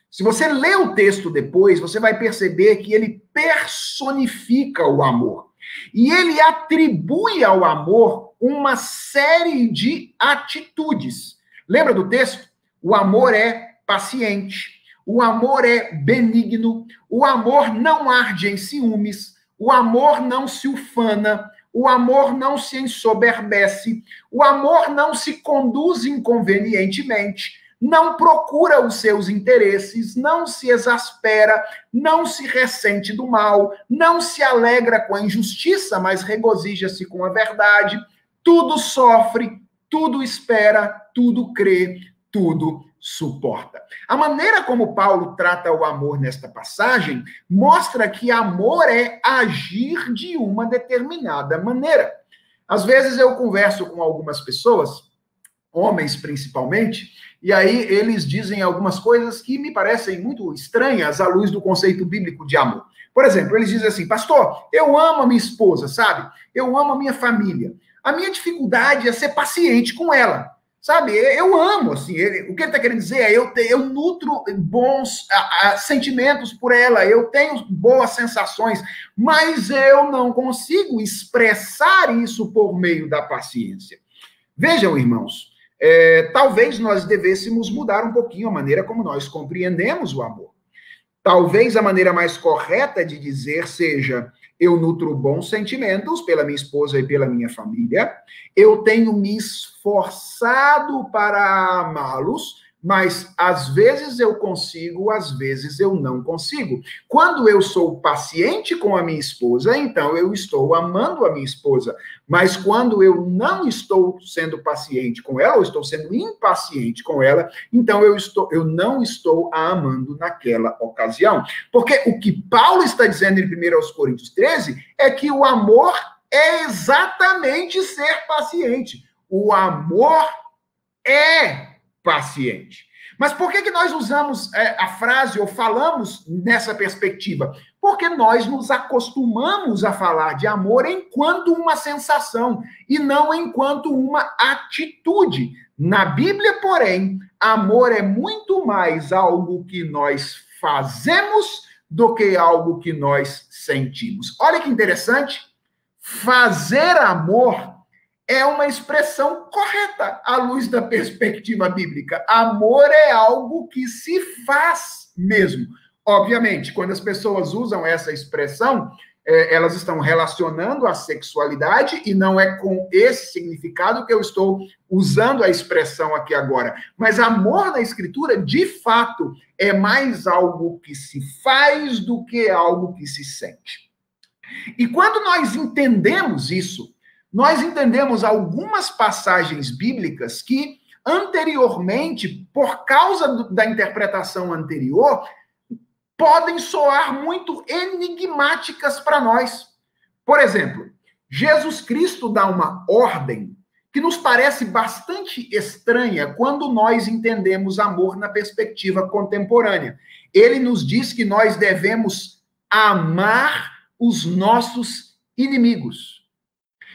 S1: Se você lê o texto depois, você vai perceber que ele personifica o amor. E ele atribui ao amor uma série de atitudes. Lembra do texto? O amor é paciente, o amor é benigno, o amor não arde em ciúmes, o amor não se ufana, o amor não se ensoberbece, o amor não se conduz inconvenientemente, não procura os seus interesses, não se exaspera, não se ressente do mal, não se alegra com a injustiça, mas regozija-se com a verdade, tudo sofre, tudo espera, tudo crê, tudo suporta. A maneira como Paulo trata o amor nesta passagem mostra que amor é agir de uma determinada maneira. Às vezes eu converso com algumas pessoas, homens principalmente, e aí eles dizem algumas coisas que me parecem muito estranhas à luz do conceito bíblico de amor. Por exemplo, eles dizem assim: Pastor, eu amo a minha esposa, sabe? Eu amo a minha família. A minha dificuldade é ser paciente com ela. Sabe, eu amo, assim, ele, o que ele está querendo dizer é eu, te, eu nutro bons a, a, sentimentos por ela, eu tenho boas sensações, mas eu não consigo expressar isso por meio da paciência. Vejam, irmãos, é, talvez nós devêssemos mudar um pouquinho a maneira como nós compreendemos o amor. Talvez a maneira mais correta de dizer seja: eu nutro bons sentimentos pela minha esposa e pela minha família, eu tenho me esforçado para amá-los, mas às vezes eu consigo, às vezes eu não consigo. Quando eu sou paciente com a minha esposa, então eu estou amando a minha esposa. Mas quando eu não estou sendo paciente com ela, ou estou sendo impaciente com ela, então eu estou eu não estou a amando naquela ocasião. Porque o que Paulo está dizendo em 1 Coríntios 13 é que o amor é exatamente ser paciente. O amor é paciente. Mas por que, que nós usamos é, a frase ou falamos nessa perspectiva? Porque nós nos acostumamos a falar de amor enquanto uma sensação e não enquanto uma atitude. Na Bíblia, porém, amor é muito mais algo que nós fazemos do que algo que nós sentimos. Olha que interessante. Fazer amor é uma expressão correta à luz da perspectiva bíblica. Amor é algo que se faz mesmo. Obviamente, quando as pessoas usam essa expressão, é, elas estão relacionando a sexualidade e não é com esse significado que eu estou usando a expressão aqui agora. Mas amor na escritura, de fato, é mais algo que se faz do que algo que se sente. E quando nós entendemos isso, nós entendemos algumas passagens bíblicas que anteriormente, por causa do, da interpretação anterior, podem soar muito enigmáticas para nós. Por exemplo, Jesus Cristo dá uma ordem que nos parece bastante estranha quando nós entendemos amor na perspectiva contemporânea. Ele nos diz que nós devemos amar os nossos inimigos.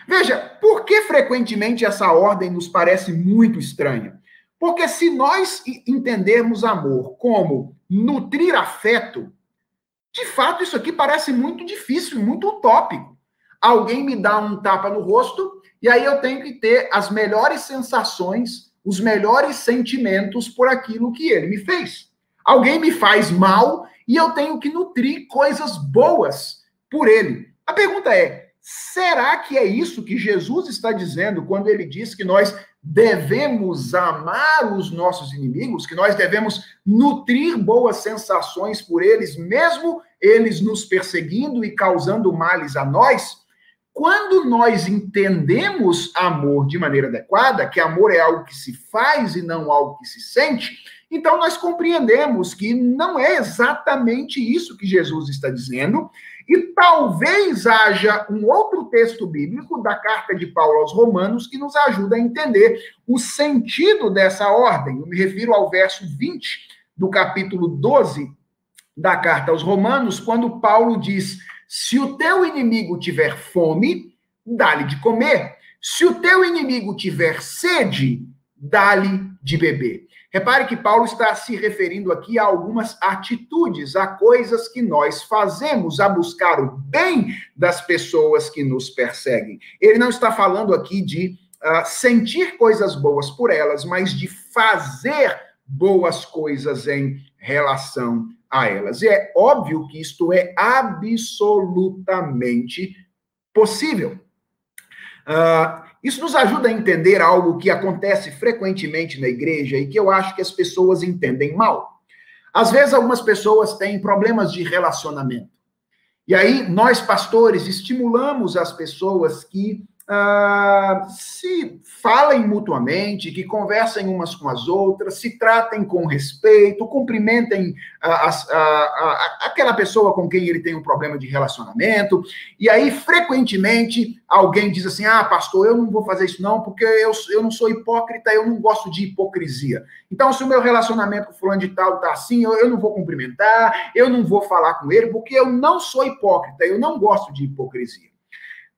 S1: Veja, por que frequentemente essa ordem nos parece muito estranha? Porque se nós entendermos amor como nutrir afeto, de fato, isso aqui parece muito difícil, muito utópico. Alguém me dá um tapa no rosto e aí eu tenho que ter as melhores sensações, os melhores sentimentos por aquilo que ele me fez. Alguém me faz mal e eu tenho que nutrir coisas boas por ele. A pergunta é: será que é isso que Jesus está dizendo quando ele diz que nós devemos amar os nossos inimigos, que nós devemos nutrir boas sensações por eles, mesmo eles nos perseguindo e causando males a nós, quando nós entendemos amor de maneira adequada, que amor é algo que se faz e não algo que se sente, então nós compreendemos que não é exatamente isso que Jesus está dizendo, e talvez haja um outro texto bíblico da carta de Paulo aos Romanos que nos ajuda a entender o sentido dessa ordem. Eu me refiro ao verso 20 do capítulo 12 da carta aos Romanos, quando Paulo diz: Se o teu inimigo tiver fome, dá-lhe de comer. Se o teu inimigo tiver sede, dá-lhe de beber. Repare que Paulo está se referindo aqui a algumas atitudes, a coisas que nós fazemos, a buscar o bem das pessoas que nos perseguem. Ele não está falando aqui de uh, sentir coisas boas por elas, mas de fazer boas coisas em relação a elas. E é óbvio que isto é absolutamente possível. Uh, isso nos ajuda a entender algo que acontece frequentemente na igreja e que eu acho que as pessoas entendem mal. Às vezes, algumas pessoas têm problemas de relacionamento. E aí, nós, pastores, estimulamos as pessoas que ah, se falem mutuamente, que conversem umas com as outras, se tratem com respeito, cumprimentem a, a, a, aquela pessoa com quem ele tem um problema de relacionamento. E aí, frequentemente, alguém diz assim: Ah, pastor, eu não vou fazer isso não, porque eu, eu não sou hipócrita, eu não gosto de hipocrisia. Então, se o meu relacionamento com fulano de tal tá assim, eu, eu não vou cumprimentar, eu não vou falar com ele, porque eu não sou hipócrita, eu não gosto de hipocrisia.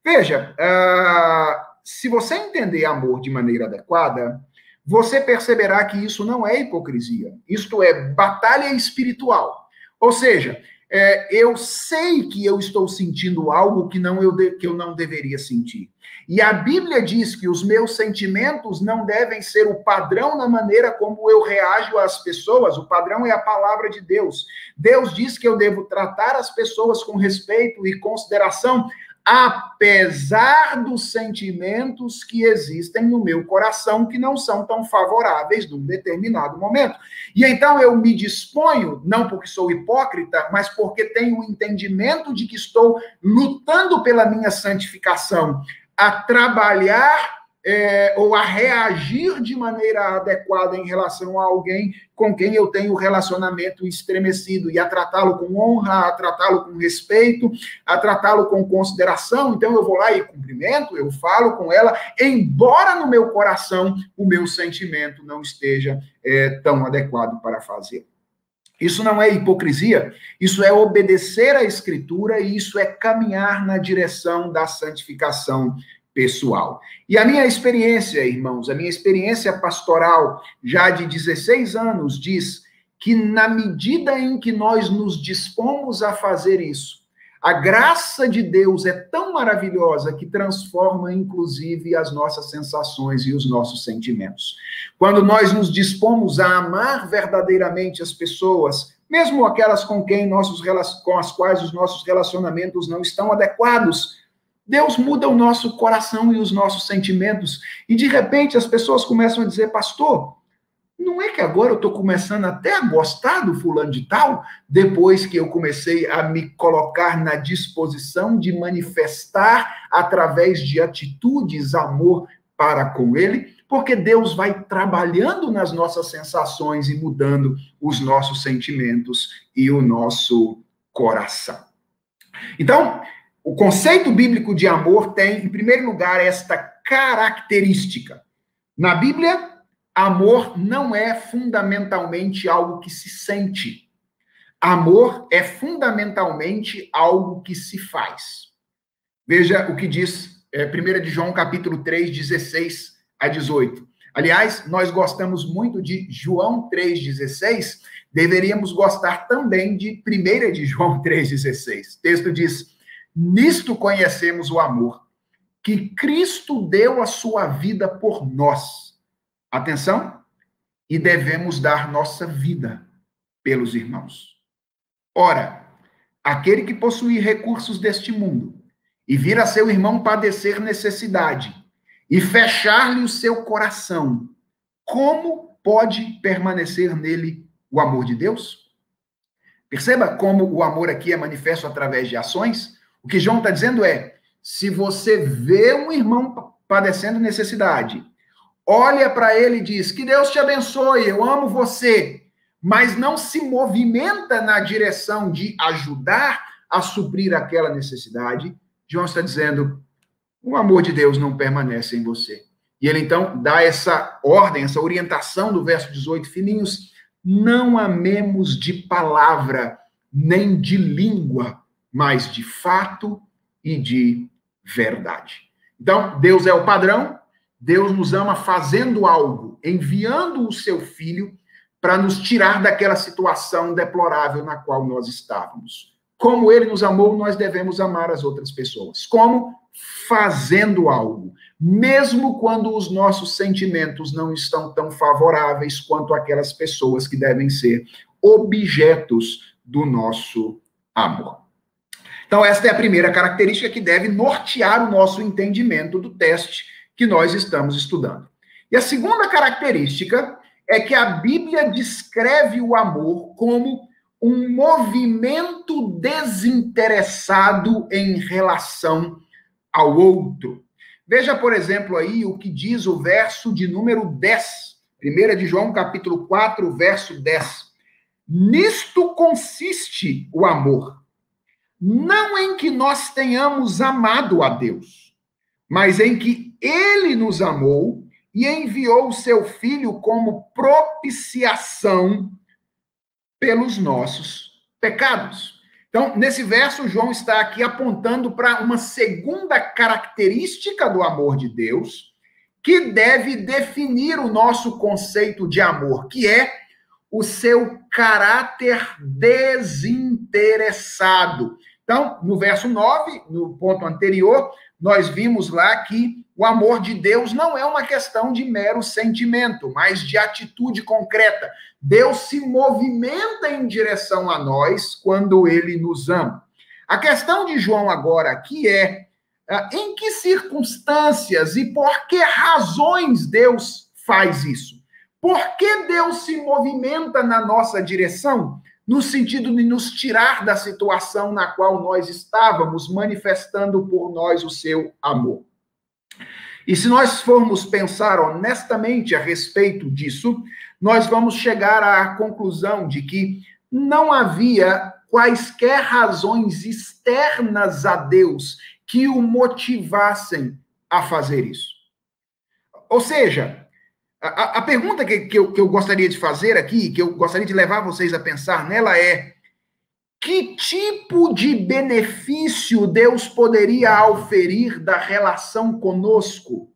S1: Veja, uh, se você entender amor de maneira adequada, você perceberá que isso não é hipocrisia. Isto é batalha espiritual. Ou seja, é, eu sei que eu estou sentindo algo que, não eu de, que eu não deveria sentir. E a Bíblia diz que os meus sentimentos não devem ser o padrão na maneira como eu reajo às pessoas, o padrão é a palavra de Deus. Deus diz que eu devo tratar as pessoas com respeito e consideração, apesar dos sentimentos que existem no meu coração que não são tão favoráveis num determinado momento. E então eu me disponho, não porque sou hipócrita, mas porque tenho o entendimento de que estou lutando pela minha santificação, a trabalhar é, ou a reagir de maneira adequada em relação a alguém com quem eu tenho relacionamento estremecido e a tratá-lo com honra, a tratá-lo com respeito, a tratá-lo com consideração. Então eu vou lá e cumprimento, eu falo com ela, embora no meu coração o meu sentimento não esteja é, tão adequado para fazer. Isso não é hipocrisia, isso é obedecer à Escritura e isso é caminhar na direção da santificação pessoal. E a minha experiência, irmãos, a minha experiência pastoral já de 16 anos diz que na medida em que nós nos dispomos a fazer isso, a graça de Deus é tão maravilhosa que transforma, inclusive, as nossas sensações e os nossos sentimentos. Quando nós nos dispomos a amar verdadeiramente as pessoas, mesmo aquelas com quem nossos com as quais os nossos relacionamentos não estão adequados, Deus muda o nosso coração e os nossos sentimentos. E de repente as pessoas começam a dizer, pastor, não é que agora eu estou começando até a gostar do fulano de tal, depois que eu comecei a me colocar na disposição de manifestar através de atitudes amor para com ele, porque Deus vai trabalhando nas nossas sensações e mudando os nossos sentimentos e o nosso coração. Então, o conceito bíblico de amor tem, em primeiro lugar, esta característica. Na Bíblia, Amor não é fundamentalmente algo que se sente. Amor é fundamentalmente algo que se faz. Veja o que diz é, 1 de João, capítulo 3, 16 a 18. Aliás, nós gostamos muito de João 3,16, deveríamos gostar também de 1 de João 3,16. O texto diz: Nisto conhecemos o amor, que Cristo deu a sua vida por nós Atenção, e devemos dar nossa vida pelos irmãos. Ora, aquele que possuir recursos deste mundo e vir a seu irmão padecer necessidade e fechar-lhe o seu coração, como pode permanecer nele o amor de Deus? Perceba como o amor aqui é manifesto através de ações. O que João está dizendo é: se você vê um irmão padecendo necessidade olha para ele e diz: Que Deus te abençoe, eu amo você, mas não se movimenta na direção de ajudar a suprir aquela necessidade, João está dizendo: o amor de Deus não permanece em você. E ele então dá essa ordem, essa orientação do verso 18, filhinhos, não amemos de palavra, nem de língua, mas de fato e de verdade. Então, Deus é o padrão, Deus nos ama fazendo algo, enviando o seu filho para nos tirar daquela situação deplorável na qual nós estávamos. Como ele nos amou, nós devemos amar as outras pessoas. Como? Fazendo algo. Mesmo quando os nossos sentimentos não estão tão favoráveis quanto aquelas pessoas que devem ser objetos do nosso amor. Então, esta é a primeira característica que deve nortear o nosso entendimento do teste que nós estamos estudando. E a segunda característica é que a Bíblia descreve o amor como um movimento desinteressado em relação ao outro. Veja, por exemplo, aí o que diz o verso de número 10, 1 de João, capítulo 4, verso 10. Nisto consiste o amor, não em que nós tenhamos amado a Deus, mas em que ele nos amou e enviou o seu filho como propiciação pelos nossos pecados. Então, nesse verso, João está aqui apontando para uma segunda característica do amor de Deus, que deve definir o nosso conceito de amor, que é o seu caráter desinteressado. Então, no verso 9, no ponto anterior, nós vimos lá que o amor de Deus não é uma questão de mero sentimento, mas de atitude concreta. Deus se movimenta em direção a nós quando ele nos ama. A questão de João agora aqui é ah, em que circunstâncias e por que razões Deus faz isso? Por que Deus se movimenta na nossa direção? No sentido de nos tirar da situação na qual nós estávamos, manifestando por nós o seu amor. E se nós formos pensar honestamente a respeito disso, nós vamos chegar à conclusão de que não havia quaisquer razões externas a Deus que o motivassem a fazer isso. Ou seja, a, a pergunta que, que, eu, que eu gostaria de fazer aqui, que eu gostaria de levar vocês a pensar nela é: que tipo de benefício Deus poderia auferir da relação conosco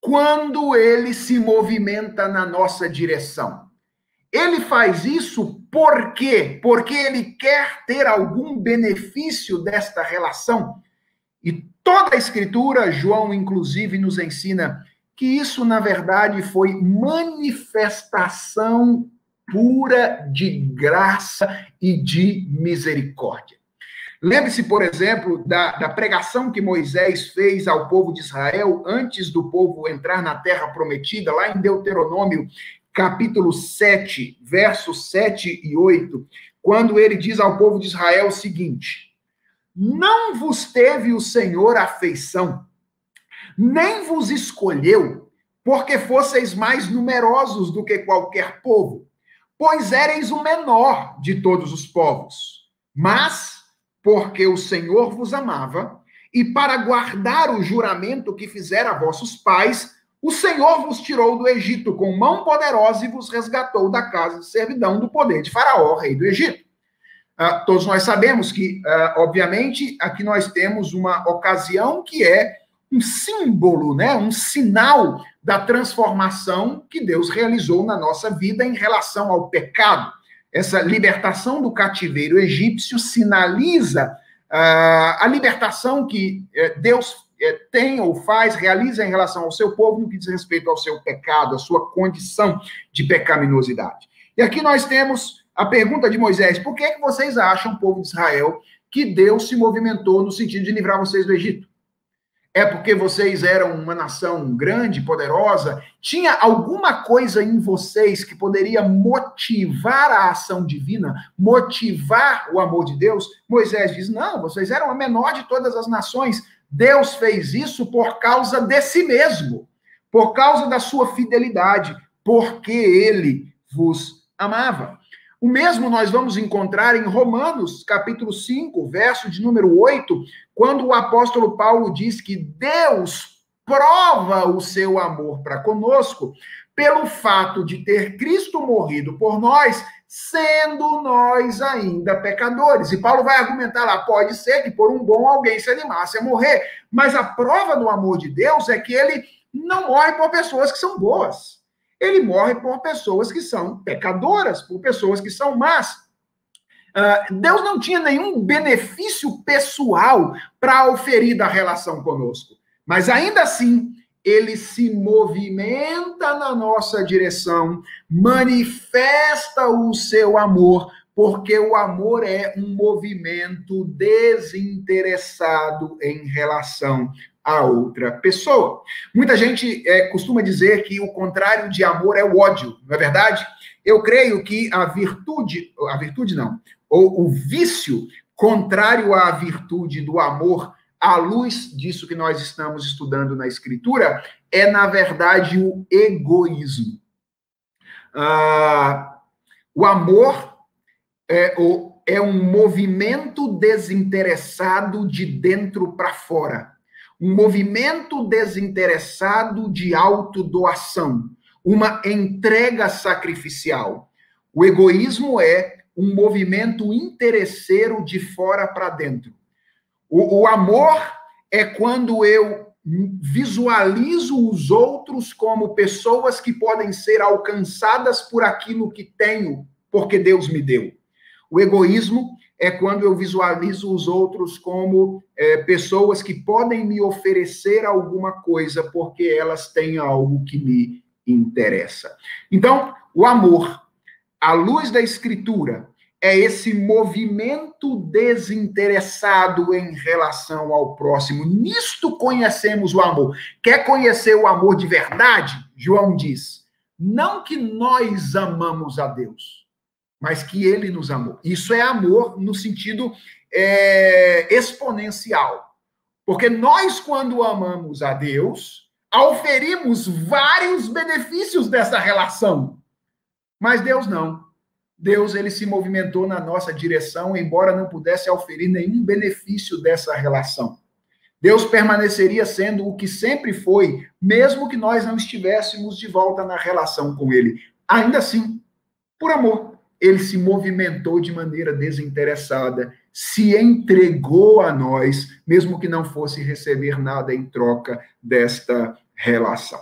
S1: quando ele se movimenta na nossa direção? Ele faz isso por quê? Porque ele quer ter algum benefício desta relação. E toda a escritura, João inclusive nos ensina que isso na verdade foi manifestação pura de graça e de misericórdia. Lembre-se, por exemplo, da, da, pregação que Moisés fez ao povo de Israel antes do povo entrar na terra prometida, lá em Deuteronômio, capítulo 7, versos 7 e 8, quando ele diz ao povo de Israel o seguinte: Não vos teve o Senhor afeição, nem vos escolheu, porque fosseis mais numerosos do que qualquer povo, pois éreis o menor de todos os povos. Mas porque o Senhor vos amava, e para guardar o juramento que fizera a vossos pais, o Senhor vos tirou do Egito com mão poderosa e vos resgatou da casa de servidão do poder de Faraó, rei do Egito. Uh, todos nós sabemos que, uh, obviamente, aqui nós temos uma ocasião que é um símbolo, né, um sinal da transformação que Deus realizou na nossa vida em relação ao pecado essa libertação do cativeiro egípcio sinaliza uh, a libertação que uh, Deus uh, tem ou faz, realiza em relação ao seu povo no que diz respeito ao seu pecado, a sua condição de pecaminosidade. E aqui nós temos a pergunta de Moisés: por que, que vocês acham, povo de Israel, que Deus se movimentou no sentido de livrar vocês do Egito? É porque vocês eram uma nação grande, poderosa? Tinha alguma coisa em vocês que poderia motivar a ação divina, motivar o amor de Deus? Moisés diz: não, vocês eram a menor de todas as nações. Deus fez isso por causa de si mesmo, por causa da sua fidelidade, porque ele vos amava. O mesmo nós vamos encontrar em Romanos, capítulo 5, verso de número 8, quando o apóstolo Paulo diz que Deus prova o seu amor para conosco pelo fato de ter Cristo morrido por nós, sendo nós ainda pecadores. E Paulo vai argumentar lá: pode ser que por um bom alguém se animasse a morrer, mas a prova do amor de Deus é que ele não morre por pessoas que são boas ele morre por pessoas que são pecadoras, por pessoas que são más. Uh, Deus não tinha nenhum benefício pessoal para oferir da relação conosco, mas ainda assim ele se movimenta na nossa direção, manifesta o seu amor, porque o amor é um movimento desinteressado em relação a outra pessoa. Muita gente é, costuma dizer que o contrário de amor é o ódio, não é verdade? Eu creio que a virtude, a virtude não, ou o vício contrário à virtude do amor, à luz disso que nós estamos estudando na Escritura, é, na verdade, o egoísmo. Ah, o amor é, é um movimento desinteressado de dentro para fora um movimento desinteressado de autodoação, uma entrega sacrificial. O egoísmo é um movimento interesseiro de fora para dentro. O, o, amor é quando eu visualizo os outros como pessoas que podem ser alcançadas por aquilo que tenho, porque Deus me deu. O egoísmo é quando eu visualizo os outros como é, pessoas que podem me oferecer alguma coisa porque elas têm algo que me interessa. Então, o amor, à luz da Escritura, é esse movimento desinteressado em relação ao próximo. Nisto conhecemos o amor. Quer conhecer o amor de verdade? João diz: não que nós amamos a Deus mas que ele nos amou. Isso é amor no sentido é, exponencial. Porque nós, quando amamos a Deus, auferimos vários benefícios dessa relação. Mas Deus não. Deus ele se movimentou na nossa direção, embora não pudesse auferir nenhum benefício dessa relação. Deus permaneceria sendo o que sempre foi, mesmo que nós não estivéssemos de volta na relação com ele. Ainda assim, por amor ele se movimentou de maneira desinteressada, se entregou a nós, mesmo que não fosse receber nada em troca desta relação.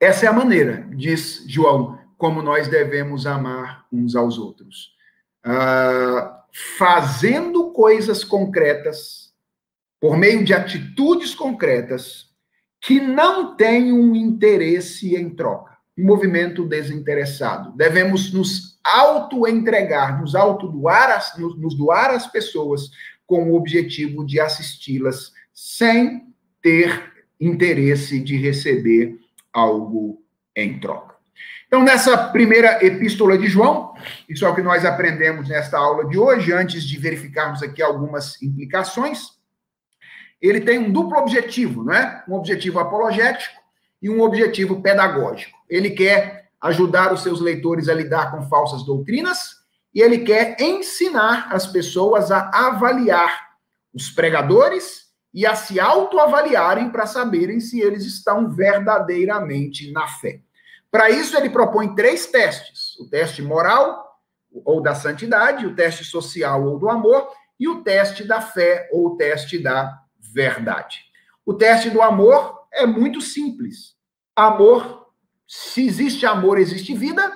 S1: Essa é a maneira, diz João, como nós devemos amar uns aos outros. Uh, fazendo coisas concretas, por meio de atitudes concretas, que não têm um interesse em troca, movimento desinteressado. Devemos nos auto-entregar, nos auto-doar, nos, nos doar às pessoas com o objetivo de assisti-las sem ter interesse de receber algo em troca. Então, nessa primeira epístola de João, isso é o que nós aprendemos nesta aula de hoje, antes de verificarmos aqui algumas implicações. Ele tem um duplo objetivo, não é? Um objetivo apologético e um objetivo pedagógico. Ele quer ajudar os seus leitores a lidar com falsas doutrinas e ele quer ensinar as pessoas a avaliar os pregadores e a se autoavaliarem para saberem se eles estão verdadeiramente na fé. Para isso, ele propõe três testes: o teste moral ou da santidade, o teste social ou do amor, e o teste da fé ou o teste da verdade. O teste do amor é muito simples. Amor, se existe amor, existe vida.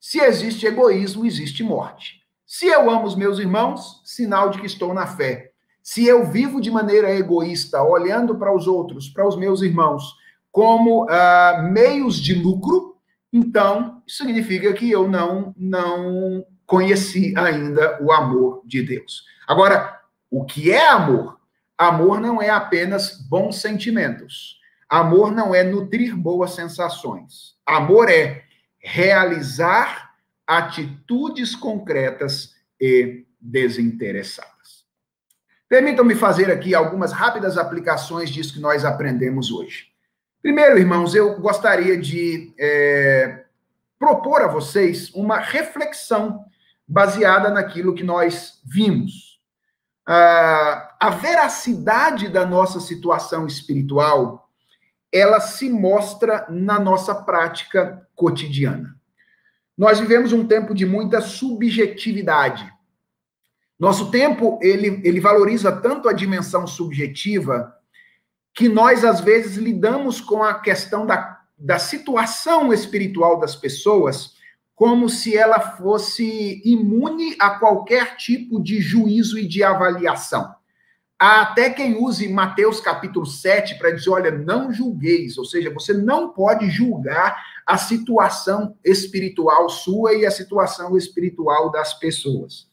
S1: Se existe egoísmo, existe morte. Se eu amo os meus irmãos, sinal de que estou na fé. Se eu vivo de maneira egoísta, olhando para os outros, para os meus irmãos, como uh, meios de lucro, então significa que eu não não conheci ainda o amor de Deus. Agora, o que é amor? Amor não é apenas bons sentimentos. Amor não é nutrir boas sensações. Amor é realizar atitudes concretas e desinteressadas. Permitam-me fazer aqui algumas rápidas aplicações disso que nós aprendemos hoje. Primeiro, irmãos, eu gostaria de é, propor a vocês uma reflexão baseada naquilo que nós vimos. Ah, a veracidade da nossa situação espiritual ela se mostra na nossa prática cotidiana. Nós vivemos um tempo de muita subjetividade. Nosso tempo, ele, ele valoriza tanto a dimensão subjetiva que nós, às vezes, lidamos com a questão da, da situação espiritual das pessoas como se ela fosse imune a qualquer tipo de juízo e de avaliação. Há até quem use Mateus capítulo 7 para dizer: olha, não julgueis, ou seja, você não pode julgar a situação espiritual sua e a situação espiritual das pessoas.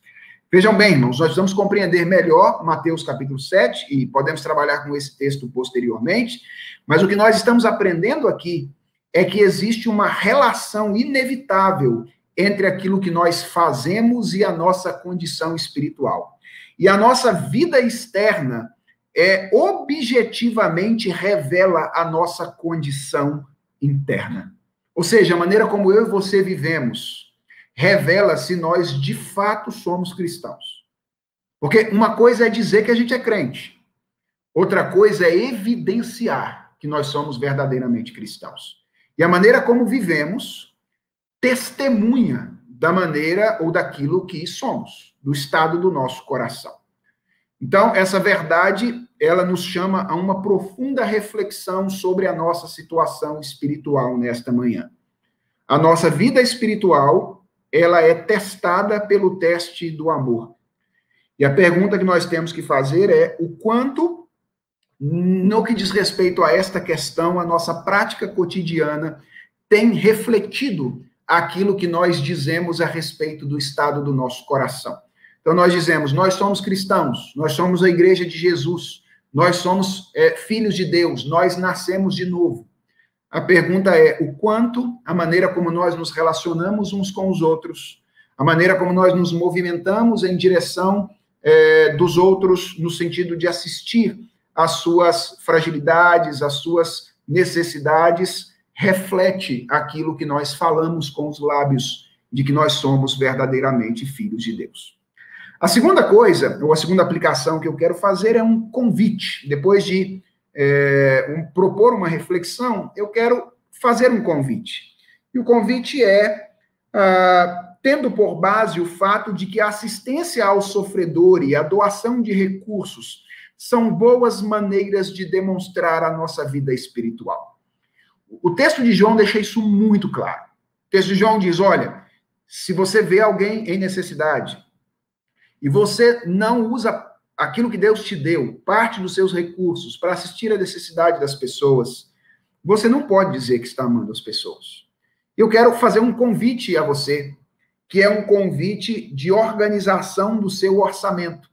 S1: Vejam bem, irmãos, nós precisamos compreender melhor Mateus capítulo 7 e podemos trabalhar com esse texto posteriormente, mas o que nós estamos aprendendo aqui é que existe uma relação inevitável entre aquilo que nós fazemos e a nossa condição espiritual. E a nossa vida externa é objetivamente revela a nossa condição interna. Ou seja, a maneira como eu e você vivemos revela se nós de fato somos cristãos. Porque uma coisa é dizer que a gente é crente, outra coisa é evidenciar que nós somos verdadeiramente cristãos. E a maneira como vivemos testemunha da maneira ou daquilo que somos, do estado do nosso coração. Então, essa verdade, ela nos chama a uma profunda reflexão sobre a nossa situação espiritual nesta manhã. A nossa vida espiritual, ela é testada pelo teste do amor. E a pergunta que nós temos que fazer é o quanto, no que diz respeito a esta questão, a nossa prática cotidiana tem refletido aquilo que nós dizemos a respeito do estado do nosso coração. Então, nós dizemos: nós somos cristãos, nós somos a igreja de Jesus, nós somos é, filhos de Deus, nós nascemos de novo. A pergunta é: o quanto a maneira como nós nos relacionamos uns com os outros, a maneira como nós nos movimentamos em direção é, dos outros, no sentido de assistir às suas fragilidades, às suas necessidades, reflete aquilo que nós falamos com os lábios de que nós somos verdadeiramente filhos de Deus. A segunda coisa, ou a segunda aplicação que eu quero fazer é um convite. Depois de é, um, propor uma reflexão, eu quero fazer um convite. E o convite é, ah, tendo por base o fato de que a assistência ao sofredor e a doação de recursos são boas maneiras de demonstrar a nossa vida espiritual. O texto de João deixa isso muito claro. O texto de João diz: olha, se você vê alguém em necessidade e você não usa aquilo que Deus te deu, parte dos seus recursos, para assistir à necessidade das pessoas, você não pode dizer que está amando as pessoas. Eu quero fazer um convite a você, que é um convite de organização do seu orçamento.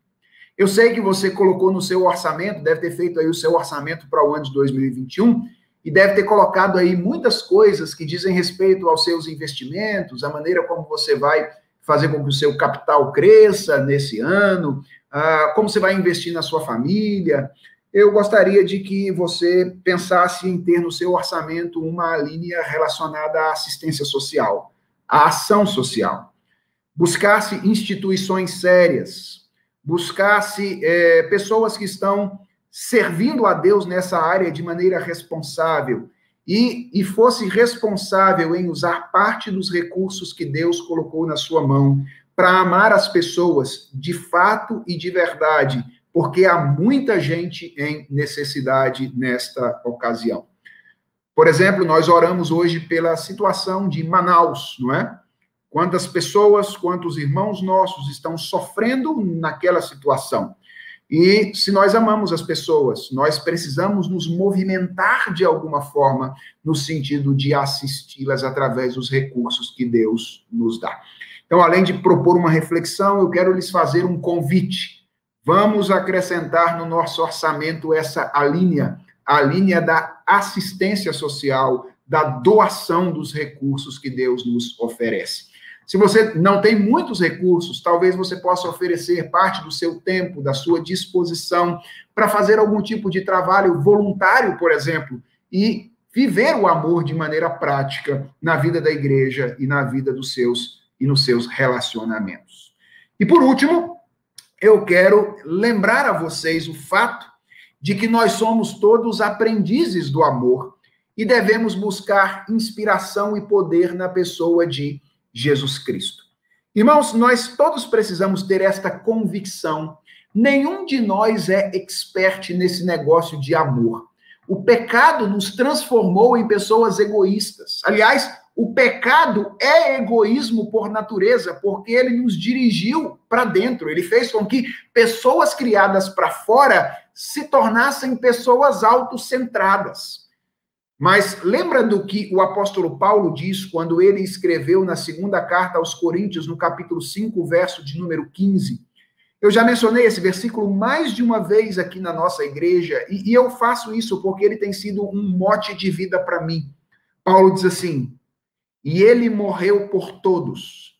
S1: Eu sei que você colocou no seu orçamento, deve ter feito aí o seu orçamento para o ano de 2021 e deve ter colocado aí muitas coisas que dizem respeito aos seus investimentos, a maneira como você vai fazer com que o seu capital cresça nesse ano, como você vai investir na sua família. Eu gostaria de que você pensasse em ter no seu orçamento uma linha relacionada à assistência social, à ação social. Buscasse instituições sérias, buscasse é, pessoas que estão servindo a Deus nessa área de maneira responsável e, e fosse responsável em usar parte dos recursos que Deus colocou na sua mão para amar as pessoas de fato e de verdade, porque há muita gente em necessidade nesta ocasião. Por exemplo, nós oramos hoje pela situação de Manaus, não é? Quantas pessoas, quantos irmãos nossos estão sofrendo naquela situação. E se nós amamos as pessoas, nós precisamos nos movimentar de alguma forma no sentido de assisti-las através dos recursos que Deus nos dá. Então, além de propor uma reflexão, eu quero lhes fazer um convite. Vamos acrescentar no nosso orçamento essa a linha, a linha da assistência social, da doação dos recursos que Deus nos oferece. Se você não tem muitos recursos, talvez você possa oferecer parte do seu tempo, da sua disposição, para fazer algum tipo de trabalho voluntário, por exemplo, e viver o amor de maneira prática na vida da igreja e na vida dos seus e nos seus relacionamentos. E por último, eu quero lembrar a vocês o fato de que nós somos todos aprendizes do amor e devemos buscar inspiração e poder na pessoa de Jesus Cristo. Irmãos, nós todos precisamos ter esta convicção. Nenhum de nós é expert nesse negócio de amor. O pecado nos transformou em pessoas egoístas. Aliás, o pecado é egoísmo por natureza, porque ele nos dirigiu para dentro. Ele fez com que pessoas criadas para fora se tornassem pessoas autocentradas. Mas lembra do que o apóstolo Paulo diz quando ele escreveu na segunda carta aos Coríntios, no capítulo 5, verso de número 15? Eu já mencionei esse versículo mais de uma vez aqui na nossa igreja, e, e eu faço isso porque ele tem sido um mote de vida para mim. Paulo diz assim: E ele morreu por todos,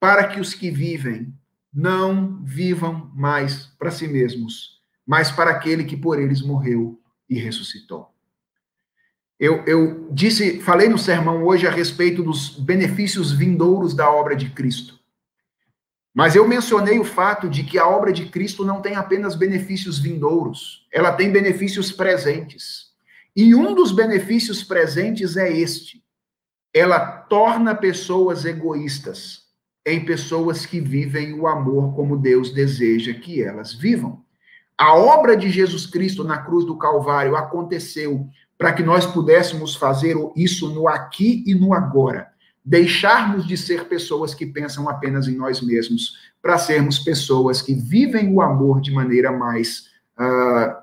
S1: para que os que vivem não vivam mais para si mesmos, mas para aquele que por eles morreu e ressuscitou. Eu, eu disse, falei no sermão hoje a respeito dos benefícios vindouros da obra de Cristo. Mas eu mencionei o fato de que a obra de Cristo não tem apenas benefícios vindouros, ela tem benefícios presentes. E um dos benefícios presentes é este: ela torna pessoas egoístas em pessoas que vivem o amor como Deus deseja que elas vivam. A obra de Jesus Cristo na cruz do Calvário aconteceu para que nós pudéssemos fazer isso no aqui e no agora. Deixarmos de ser pessoas que pensam apenas em nós mesmos, para sermos pessoas que vivem o amor de maneira mais, uh,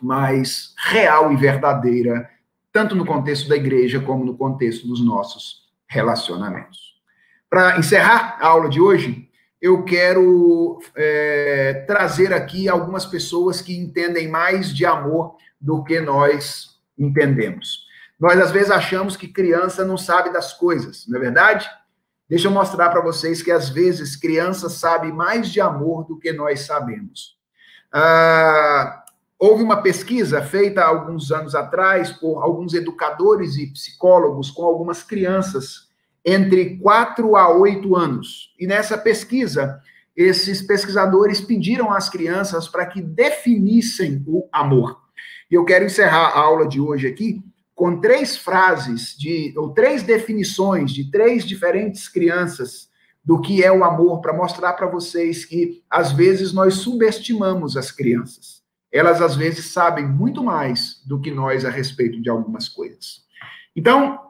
S1: mais real e verdadeira, tanto no contexto da igreja como no contexto dos nossos relacionamentos. Para encerrar a aula de hoje, eu quero é, trazer aqui algumas pessoas que entendem mais de amor do que nós entendemos. Nós, às vezes, achamos que criança não sabe das coisas, não é verdade? Deixa eu mostrar para vocês que, às vezes, criança sabe mais de amor do que nós sabemos. Ah, houve uma pesquisa feita há alguns anos atrás por alguns educadores e psicólogos com algumas crianças entre 4 a 8 anos. E nessa pesquisa, esses pesquisadores pediram às crianças para que definissem o amor. E eu quero encerrar a aula de hoje aqui com três frases de ou três definições de três diferentes crianças do que é o amor para mostrar para vocês que às vezes nós subestimamos as crianças. Elas às vezes sabem muito mais do que nós a respeito de algumas coisas. Então,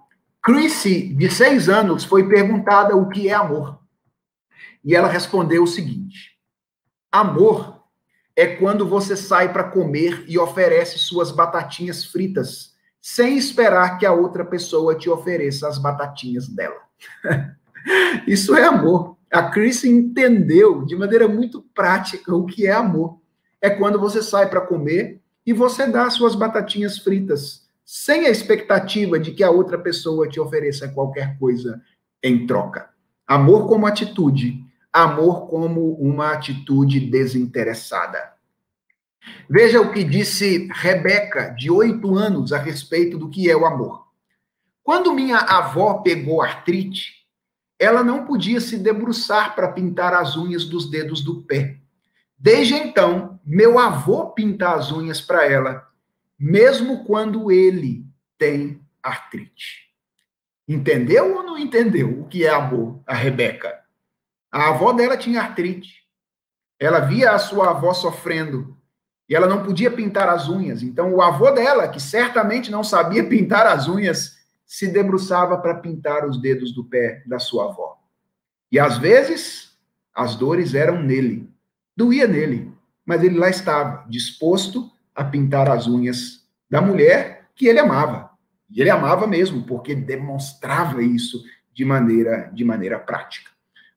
S1: Chrissy, de seis anos, foi perguntada o que é amor. E ela respondeu o seguinte: Amor é quando você sai para comer e oferece suas batatinhas fritas, sem esperar que a outra pessoa te ofereça as batatinhas dela. *laughs* Isso é amor. A Chris entendeu de maneira muito prática o que é amor. É quando você sai para comer e você dá suas batatinhas fritas, sem a expectativa de que a outra pessoa te ofereça qualquer coisa em troca. Amor como atitude, amor como uma atitude desinteressada. Veja o que disse Rebeca, de oito anos, a respeito do que é o amor. Quando minha avó pegou artrite, ela não podia se debruçar para pintar as unhas dos dedos do pé. Desde então, meu avô pinta as unhas para ela, mesmo quando ele tem artrite. Entendeu ou não entendeu o que é amor, a Rebeca? A avó dela tinha artrite. Ela via a sua avó sofrendo e ela não podia pintar as unhas. Então, o avô dela, que certamente não sabia *laughs* pintar as unhas, se debruçava para pintar os dedos do pé da sua avó. E às vezes, as dores eram nele, doía nele, mas ele lá estava, disposto a pintar as unhas da mulher que ele amava. E ele amava mesmo, porque demonstrava isso de maneira, de maneira prática.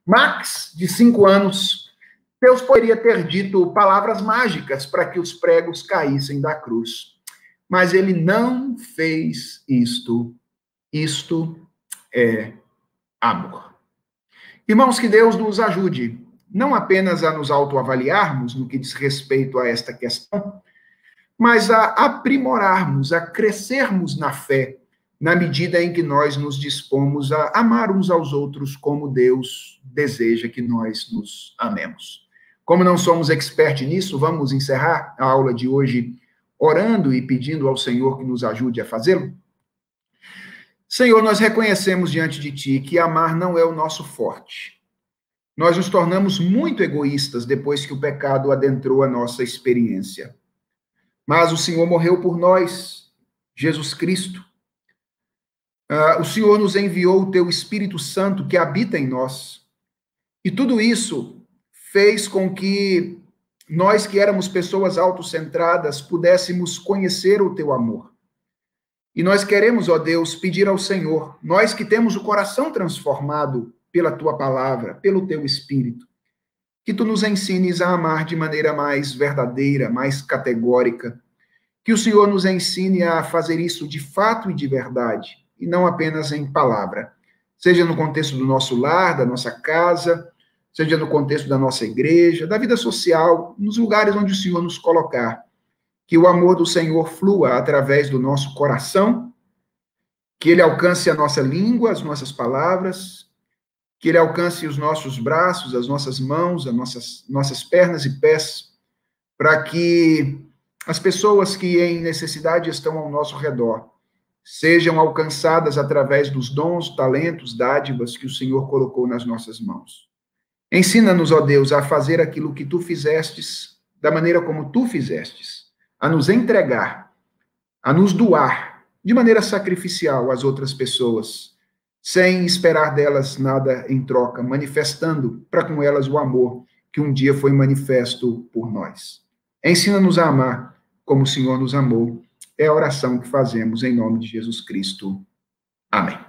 S1: Max, de cinco anos, Deus poderia ter dito palavras mágicas para que os pregos caíssem da cruz. Mas ele não fez isto isto é amor. Irmãos, que Deus nos ajude, não apenas a nos autoavaliarmos no que diz respeito a esta questão, mas a aprimorarmos, a crescermos na fé, na medida em que nós nos dispomos a amar uns aos outros como Deus deseja que nós nos amemos. Como não somos expert nisso, vamos encerrar a aula de hoje orando e pedindo ao Senhor que nos ajude a fazê-lo? Senhor, nós reconhecemos diante de Ti que amar não é o nosso forte. Nós nos tornamos muito egoístas depois que o pecado adentrou a nossa experiência. Mas o Senhor morreu por nós, Jesus Cristo. Uh, o Senhor nos enviou o Teu Espírito Santo que habita em nós. E tudo isso fez com que nós, que éramos pessoas autocentradas, pudéssemos conhecer o Teu amor. E nós queremos, ó Deus, pedir ao Senhor, nós que temos o coração transformado pela tua palavra, pelo teu espírito, que tu nos ensines a amar de maneira mais verdadeira, mais categórica. Que o Senhor nos ensine a fazer isso de fato e de verdade, e não apenas em palavra. Seja no contexto do nosso lar, da nossa casa, seja no contexto da nossa igreja, da vida social, nos lugares onde o Senhor nos colocar que o amor do Senhor flua através do nosso coração, que ele alcance a nossa língua, as nossas palavras, que ele alcance os nossos braços, as nossas mãos, as nossas, nossas pernas e pés, para que as pessoas que em necessidade estão ao nosso redor sejam alcançadas através dos dons, talentos, dádivas que o Senhor colocou nas nossas mãos. Ensina-nos, ó Deus, a fazer aquilo que tu fizestes, da maneira como tu fizestes a nos entregar, a nos doar de maneira sacrificial às outras pessoas, sem esperar delas nada em troca, manifestando para com elas o amor que um dia foi manifesto por nós. Ensina-nos a amar como o Senhor nos amou. É a oração que fazemos em nome de Jesus Cristo. Amém.